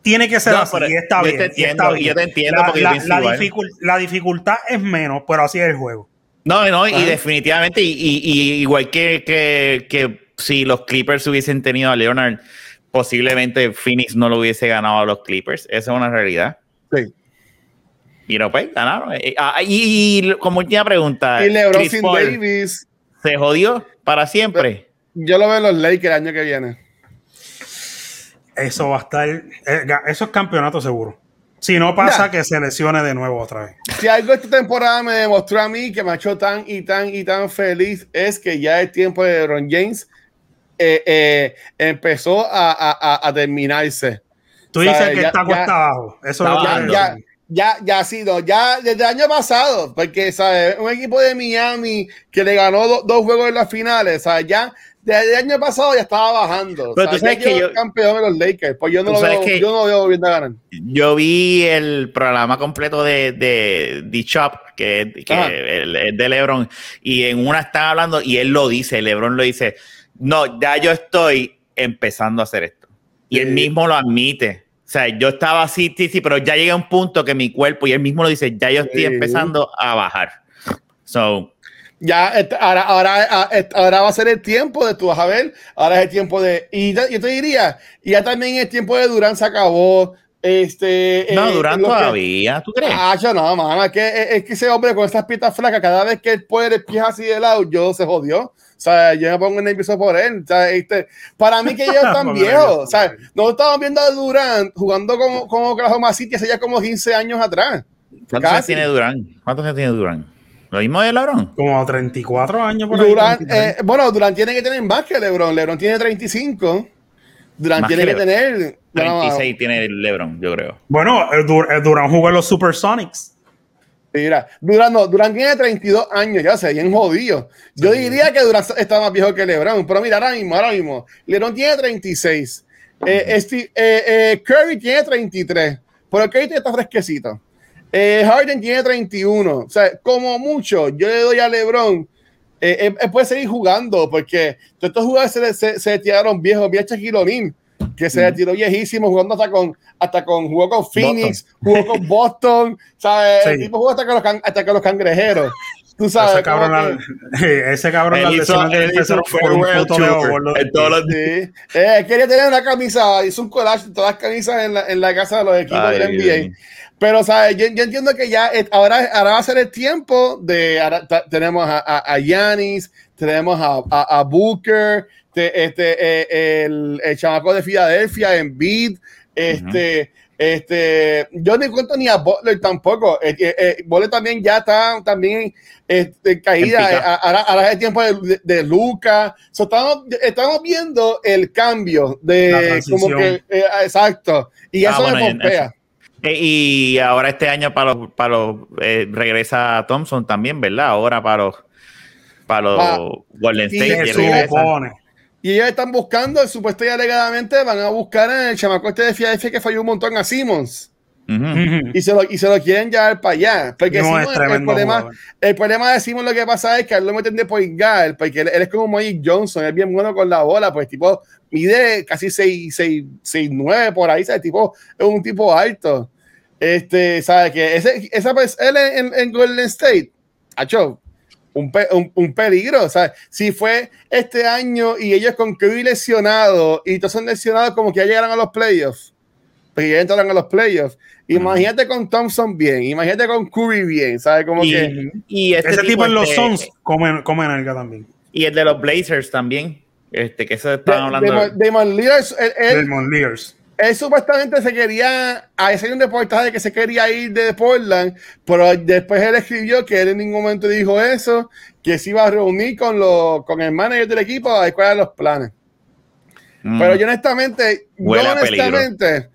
Tiene que ser así, y está, bien, entiendo, Yo te entiendo, la, la, dificultad es menos, pero así es el juego. No, no, y definitivamente, y, y, igual que, que, que si los Clippers hubiesen tenido a Leonard posiblemente Phoenix no lo hubiese ganado a los Clippers. Esa es una realidad. Sí. Y no, pues ganaron. Eh, ah, y, como última pregunta. Y LeBron sin Davis. ¿Se jodió para siempre? Yo lo veo en los Lakers el año que viene. Eso va a estar. Eh, eso es campeonato seguro. Si no pasa, que se lesione de nuevo otra vez. Si algo esta temporada me demostró a mí que me ha hecho tan y tan y tan feliz es que ya es tiempo de LeBron James eh, eh, empezó a, a, a, terminarse. Tú dices que está cuesta abajo. Eso ya, ya, ya, ya, ha sido, ya desde el año pasado, porque ¿sabes? un equipo de Miami que le ganó dos juegos en las finales, ¿sabes? ya desde el año pasado ya estaba bajando. Pero tú sabes que yo, campeón de los Lakers, pues yo no lo veo, yo no veo bien ganar. Yo vi el programa completo de, de, de Chop, que, que es de LeBron, y en una están hablando, y él lo dice, LeBron lo dice no, ya yo estoy empezando a hacer esto. Y él mismo lo admite. O sea, yo estaba así, sí, sí, pero ya llega un punto que mi cuerpo, y él mismo lo dice, ya yo estoy empezando a bajar. So, ya, ahora, ahora, ahora va a ser el tiempo de tú vas a ver, ahora es el tiempo de, y yo te diría, y ya también el tiempo de Durán se acabó, Este, No, eh, Durán lo que- todavía, ¿tú crees? Ah, yo no, es que, es que ese hombre con esas pistas flacas, cada vez que él puede el pie así de lado, yo se jodió. O sea, yo me pongo nervioso por él. O sea, este, para mí que ellos están viejos. O sea, no estamos viendo a Durán jugando como, como Oklahoma City hace ya como 15 años atrás. ¿Cuántos años tiene Durán? ¿Cuántos años tiene Durán? ¿Lo mismo de LeBron? Como 34 años por ahí. Durán, 33. eh, bueno, Durán tiene que tener más que LeBron. LeBron tiene 35. Durán Más tiene que que, tener. bueno, 36 tiene LeBron, yo creo. Bueno, el Dur- el Durán jugó en los Supersonics. Mira, Durán, no, Durán tiene 32 años, ya sé, bien jodido. Yo diría que Durán está más viejo que LeBron, pero mira, ahora mismo, ahora mismo, LeBron tiene 36, eh, Steve- eh, eh, Curry tiene 33, pero Curry está fresquecito. Eh, Harden tiene 31, o sea, como mucho, yo le doy a LeBron, eh, puede seguir jugando, porque todos estos jugadores se, se, se tiraron viejos, vi a Shaquille que se tiró viejísimo, jugando hasta con, hasta con, jugó con Phoenix, jugó con Boston, ¿sabes? El Sí. tipo jugó hasta con los, can- hasta con los cangrejeros. Tú sabes, Ese cabrón, que- ese cabrón Él hizo, de él hizo un por un farewell tour en todos los Sí. Eh, quería tener una camisa, hizo un collage de todas las camisas en la, en la casa de los equipos Ay, del Dios NBA. mío. Pero, ¿sabes? Yo, yo entiendo que ya ahora, ahora va a ser el tiempo de. ahora tenemos a, a, a Giannis, tenemos a, a, a Booker, te- este, eh, el, el chamaco de Filadelfia, Embiid, este. Este, yo ni cuento ni a Butler tampoco. Eh, eh, eh, Butler también ya está también este, caída. En. Eh, ahora, ahora es el tiempo de, de, de Luca. So, estamos, estamos viendo el cambio de como que eh, exacto. Y Ah, eso bueno, me pompea. Y ahora este año para los, para los eh, regresa Thompson también, ¿verdad? Ahora para los para los Ah, Golden y State. Se supone. Y ellos están buscando, supuesto y alegadamente, van a buscar en el chamaco este de Filadelfia que falló un montón a Simmons. Ujú. Ujú. Y se lo, y se lo quieren llevar para allá. Porque No, Simmons, el, problema, jugador. el problema de Simmons lo que pasa es que él lo meten de point guard, porque él, él es como Magic Johnson, es bien bueno con la bola, pues tipo mide casi 6, 6, 6 9 por ahí, ¿sabes? El tipo es un tipo alto. Este, ¿sabes? Que ese, esa, pues, él en, en Golden State, hecho un, pe- un, un peligro, ¿sabes? Si fue este año y ellos con Curry lesionado y todos son lesionados como que ya llegaron a los playoffs, porque ya entraron a los playoffs. Imagínate con Thompson bien, imagínate con Curry bien, ¿sabes? Como Y, que y este Ese tipo en los este, Suns come, come también. Y el de los Blazers también. Este, que eso estaban hablando. Damon- Damon él- Raymond Lears. Él supuestamente se quería, a ese hay un reportaje de que se quería ir de Portland, pero después él escribió que él en ningún momento dijo eso, que se iba a reunir con, los, con el manager del equipo a ver cuáles eran los planes. Mm. Pero yo honestamente, yo Huele honestamente,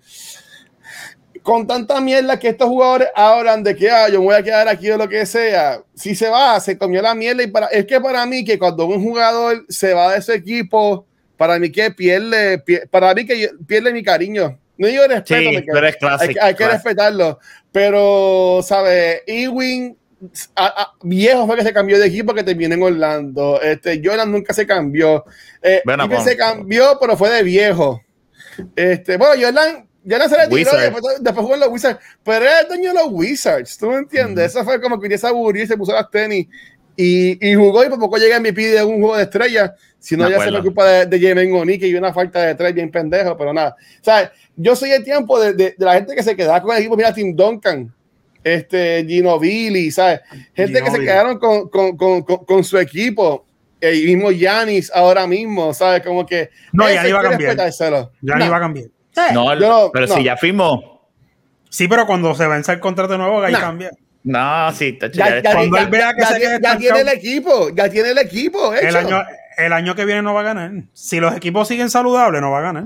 con tanta mierda que estos jugadores hablan de que ah, yo me voy a quedar aquí o lo que sea, si se va, se comió la mierda y para, es que para mí que cuando un jugador se va de su equipo, para mí que pierde, pie- para mí que pierde mi cariño. No digo respeto, Sí, porque tú eres hay, que- hay que classic. respetarlo, pero, ¿sabes? Ewing, a- a- viejo fue que se cambió de equipo que terminó en Orlando. Este, Jordan nunca se cambió. Eh, se cambió, pero fue de viejo. Este, bueno, Jordan, Jordan se retiró y después, después jugó en los Wizards, pero era el dueño de los Wizards, ¿tú me entiendes? Eso fue como que aburrió y se puso las tenis y, y jugó y por poco llega MVP de un juego de estrellas, si no ya se preocupa de, de James O'Neal y una falta de tres bien pendejo, pero nada. O sea, yo soy el tiempo de, de- de la gente que se quedaba con el equipo, mira Tim Duncan, este Gino Billy, ¿sabes? Gente que se Ginobili. quedaron con, con, con, con, con su equipo. El mismo Yanis ahora mismo, ¿sabes? Como que No, ya ni va a cambiar. Ya No. ni va a cambiar. No, no- pero no. si ya firmó. Sí, pero cuando se vence el contrato nuevo, ahí cambia. No, sí, Ya, Cuando ya- él vea que ya se ya tiene el equipo, ya tiene el equipo. El año, el año que viene no va a ganar. Si los equipos siguen saludables, no va a ganar.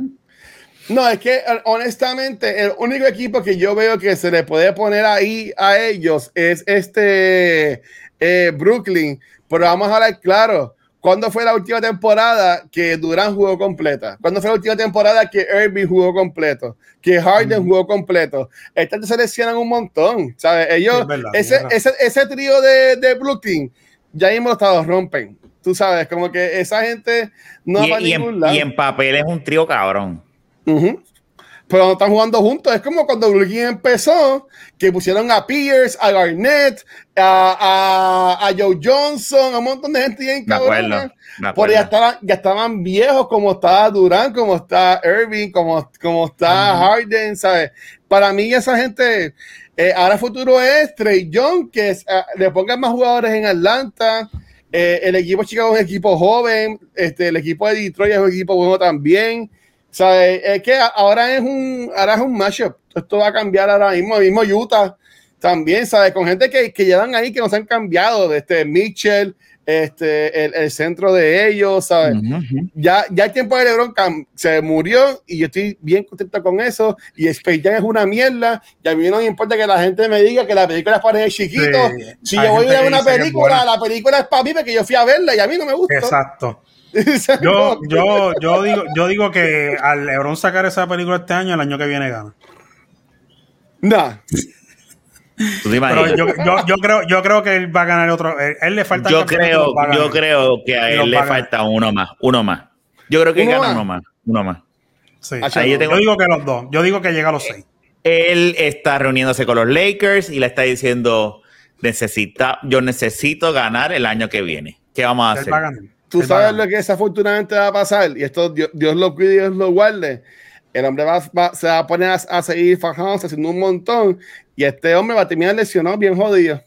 No, es que eh, honestamente, el único equipo que yo veo que se le puede poner ahí a ellos es este eh, Brooklyn. Pero vamos a hablar claro. ¿Cuándo fue la última temporada que Durán jugó completa? ¿Cuándo fue la última temporada que Irving jugó completo? Que Harden jugó completo. Estas se lesionan un montón, ¿sabes? Ellos, Sí, es verdad, ese, ese, ese trío de, de Brooklyn, ya mismo los rompen. Tú sabes, como que esa gente no va y, para y ningún en, lado. y en papel es un trío cabrón. Ujú. Pero no están jugando juntos. Es como cuando Brooklyn empezó, que pusieron a Pierce, a Garnett, a, a, a Joe Johnson, a un montón de gente bien cabrona. me Por acuerdo. ya estaban, ya estaban viejos, como está Durán, como está Irving, como, como está Harden, ¿sabes? Para mí, esa gente, eh, ahora futuro es Trey Young, que es, ah, le pongan más jugadores en Atlanta. Eh, el equipo de Chicago es un equipo joven, este, el equipo de Detroit es un equipo bueno también. ¿Sabes? Es que ahora es un, ahora es un mashup. Esto va a cambiar ahora mismo, el mismo Utah también, ¿sabes? Con gente que, que llevan ahí que nos han cambiado, este Mitchell, este, el, el centro de ellos, ¿sabes? Ya, ya el tiempo de LeBron se murió y yo estoy bien contento con eso. Y Space Jam es una mierda. Y a mí no me importa que la gente me diga que la película es para el chiquito. Sí, si yo voy a ver una película, la película es para mí porque yo fui a verla y a mí no me gustó. Exacto. Yo, yo, yo digo, yo digo que al LeBron sacar esa película este año, el año que viene gana. Nah. ¿Tú te Pero yo, yo, yo creo, yo creo que él va a ganar otro. Él, él le falta. Yo creo, yo creo que a él le falta uno más, uno más. Yo creo que ¿Uno gana más? uno más, uno más. Sí. Ahí yo tengo- Yo digo que los dos. Yo digo que llega a los seis. Él está reuniéndose con los Lakers y le está diciendo, necesita, yo necesito ganar el año que viene. ¿Qué vamos a Él hacer? va a ganar. Tú a sabes lo que desafortunadamente va a pasar. Y esto Dios, Dios lo cuide y Dios lo guarde. El hombre va, va- se va a poner a, a seguir fajándose, haciendo un montón. Y este hombre va a terminar lesionado, bien jodido.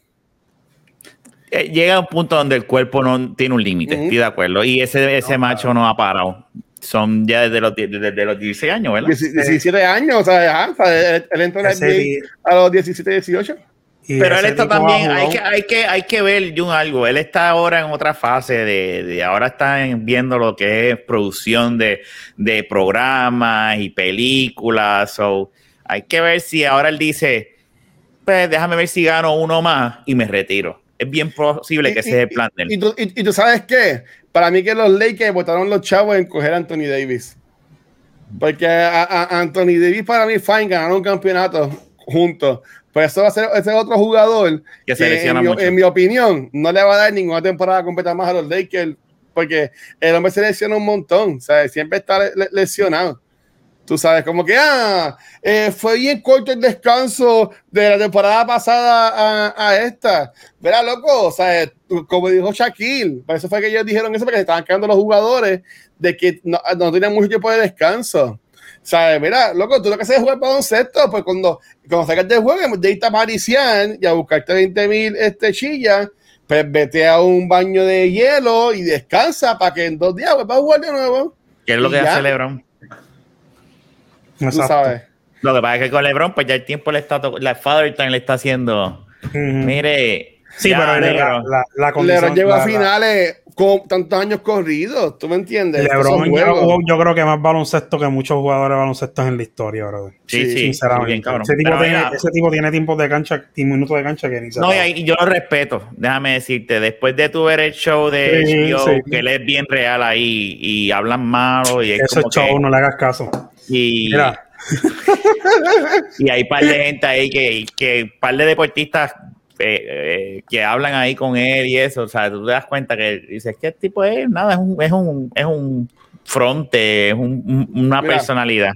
Eh, Llega un punto donde el cuerpo no tiene un límite, Ujú. estoy de acuerdo. Y ese, ese macho no ha parado. Son ya desde los, desde los 16 años, ¿verdad? 17 años, o sea, ya, o sea, él, él entró a los 17, 18. Y Pero él está también, hay que, hay, que, hay que ver, Jun, algo. Él está ahora en otra fase de, de- ahora está en- viendo lo que es producción de, de programas y películas. So, hay que ver si ahora él dice, pues déjame ver si gano uno más y me retiro. Es bien posible que ese es el plan de él. Y tú, y- y tú sabes qué? Para mí que los Lakers votaron los chavos en coger a Anthony Davis. Porque a, a- Anthony Davis para mí, fine, ganaron un campeonato juntos. Pues eso va a ser ese otro jugador Que que, en, mi, en mi opinión, no le va a dar ninguna temporada completa más a los Lakers. Porque el hombre se lesiona un montón. ¿sabes? Siempre está le- lesionado. Tú sabes, como que ah, eh, fue bien corto el descanso de la temporada pasada a, a esta. Verá, loco, o sea, como dijo Shaquille, por eso fue que ellos dijeron eso, porque se estaban quedando los jugadores de que no, no tenían mucho tiempo de descanso. ¿Sabes? Mira, loco, tú lo que haces es jugar baloncesto, pues cuando, cuando sacas del juego, de irte a Marician y a buscarte 20 mil este, chillas, pues vete a un baño de hielo y descansa para que en dos días vuelvas a jugar de nuevo. ¿Qué es lo que ya. hace LeBron? Exacto. sabes. Lo que pasa es que con LeBron, pues ya el tiempo le está, la Father Time le está haciendo, mire. Sí, ya, pero negro. la, la, la condición. LeBron llegó la- a la- finales tantos años corridos, ¿tú me entiendes? LeBron yo creo que más baloncesto que muchos jugadores de baloncesto en la historia, brother. Sí, sí, Sinceramente. bien, cabrón. ese, tipo Pero tiene, mira, ese tipo tiene tiempos de cancha y minutos de cancha que ni se No, y, yo lo respeto, déjame decirte, después de tu ver el show de Sí, HBO, sí. que él es bien real ahí y hablan malo y es Eso es como show, que, no le hagas caso. y, Mira, y hay par de gente ahí que, que par de deportistas eh, eh, que hablan ahí con él y eso, o sea, tú te das cuenta que dices que el tipo es nada, es un, es un, es un fronte, es un- un- una Mira. personalidad.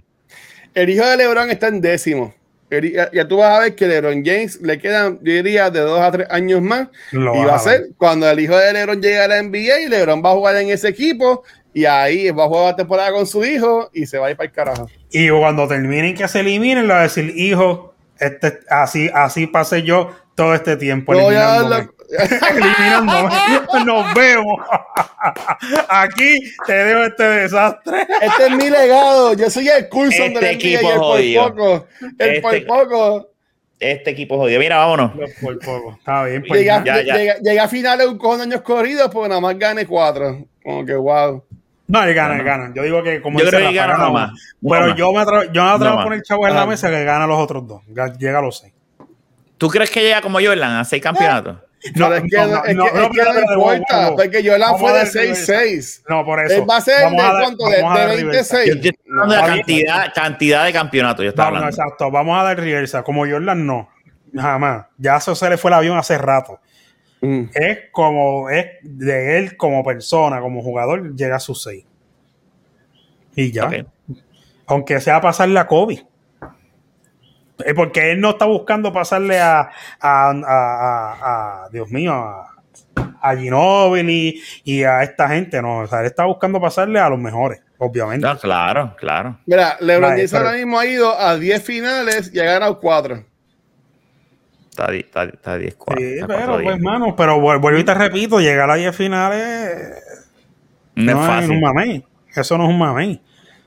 El hijo de LeBron está en décimo. El- ya, ya tú vas a ver que LeBron James le quedan, yo diría, de dos a tres años más. lo y va a a ser cuando el hijo de LeBron llegue a la NBA y LeBron va a jugar en ese equipo y ahí va a jugar la temporada con su hijo y se va a ir para el carajo. Y cuando terminen que se eliminen, le va a decir, hijo, este, así, así pasé yo todo este tiempo. No eliminándome". la- eliminándome. Nos vemos. Aquí te dejo este desastre. Este es mi legado. Yo soy el Coulson Este de la NBA equipo y el por jodido. poco. El Este- por poco. Este equipo jodido. Mira, vámonos. Por poco. Está bien, pues. Llega, ya, ya. llega- llega a finales un cojón de años corridos, porque nada más gane cuatro. Como que wow. No, él gana, él gana. Yo digo que como Yo dice creo que gana gana uno más. Uno Pero yo me atrevo, yo me atrevo a poner más. chavo en la Ah. mesa que gana los otros dos. Ga- Llega a los seis. ¿Tú crees que llega como Jordan a seis campeonatos? No, es que no, es que- es que no importa, porque Jordan Vamos fue a de dar reversa. 6-6. No, por eso. Él va a ser Vamos de a cuánto, de, vamos a de dar reversa. 26. Yo estoy hablando de la No, cantidad, cantidad de campeonatos. Yo estaba No, no, hablando. exacto. Vamos a dar reversa. Como Jordan, no. Jamás. Ya eso se le fue el avión hace rato. Mm. Es como, es de él como persona, como jugador, llega a sus seis. Y ya. Aunque sea pasarle a Kobe. Porque él no está buscando pasarle a, a, a- a- a- Dios mío, a, a Ginóbili y a esta gente, no. O sea, él está buscando pasarle a los mejores, obviamente. No, claro, claro. Mira, LeBron James ahora mismo ha ido a 10 finales y ha ganado 4. Está, está, está 10 4. Sí, pero, pues, mano, pero vuel- vuelvo y te repito, llegar a 10 finales no, es es fácil. un mamey. Eso no es un mamey.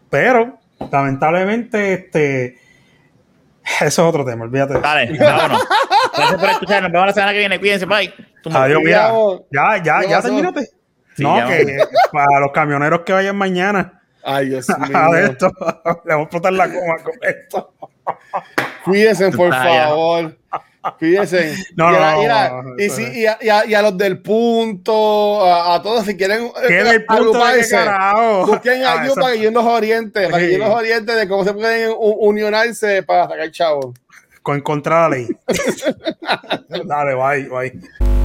Pero, lamentablemente, este. Eso es otro tema, olvídate. Dale, vámonos. Gracias por escuchar. Nos vemos la semana que viene. Cuídense, bye. Adiós, mira. Ya, ya, ¿qué ya terminaste. Sí, no, ya que para los camioneros que vayan mañana Ay, Dios a mío. esto, le vamos a explotar la coma con esto. Cuídense, por ya. favor. Cuídense. No, y, a, no, y a- no, y eso si- es. y a- y a- y a los del punto, a, todos, si quieren ¿Qué del punto de agruparse, busquen Ah, ayuda para que yo los oriente, para que Sí. yo los oriente de cómo se pueden unionarse para sacar chavo. con contra la ley. Dale, bye, bye.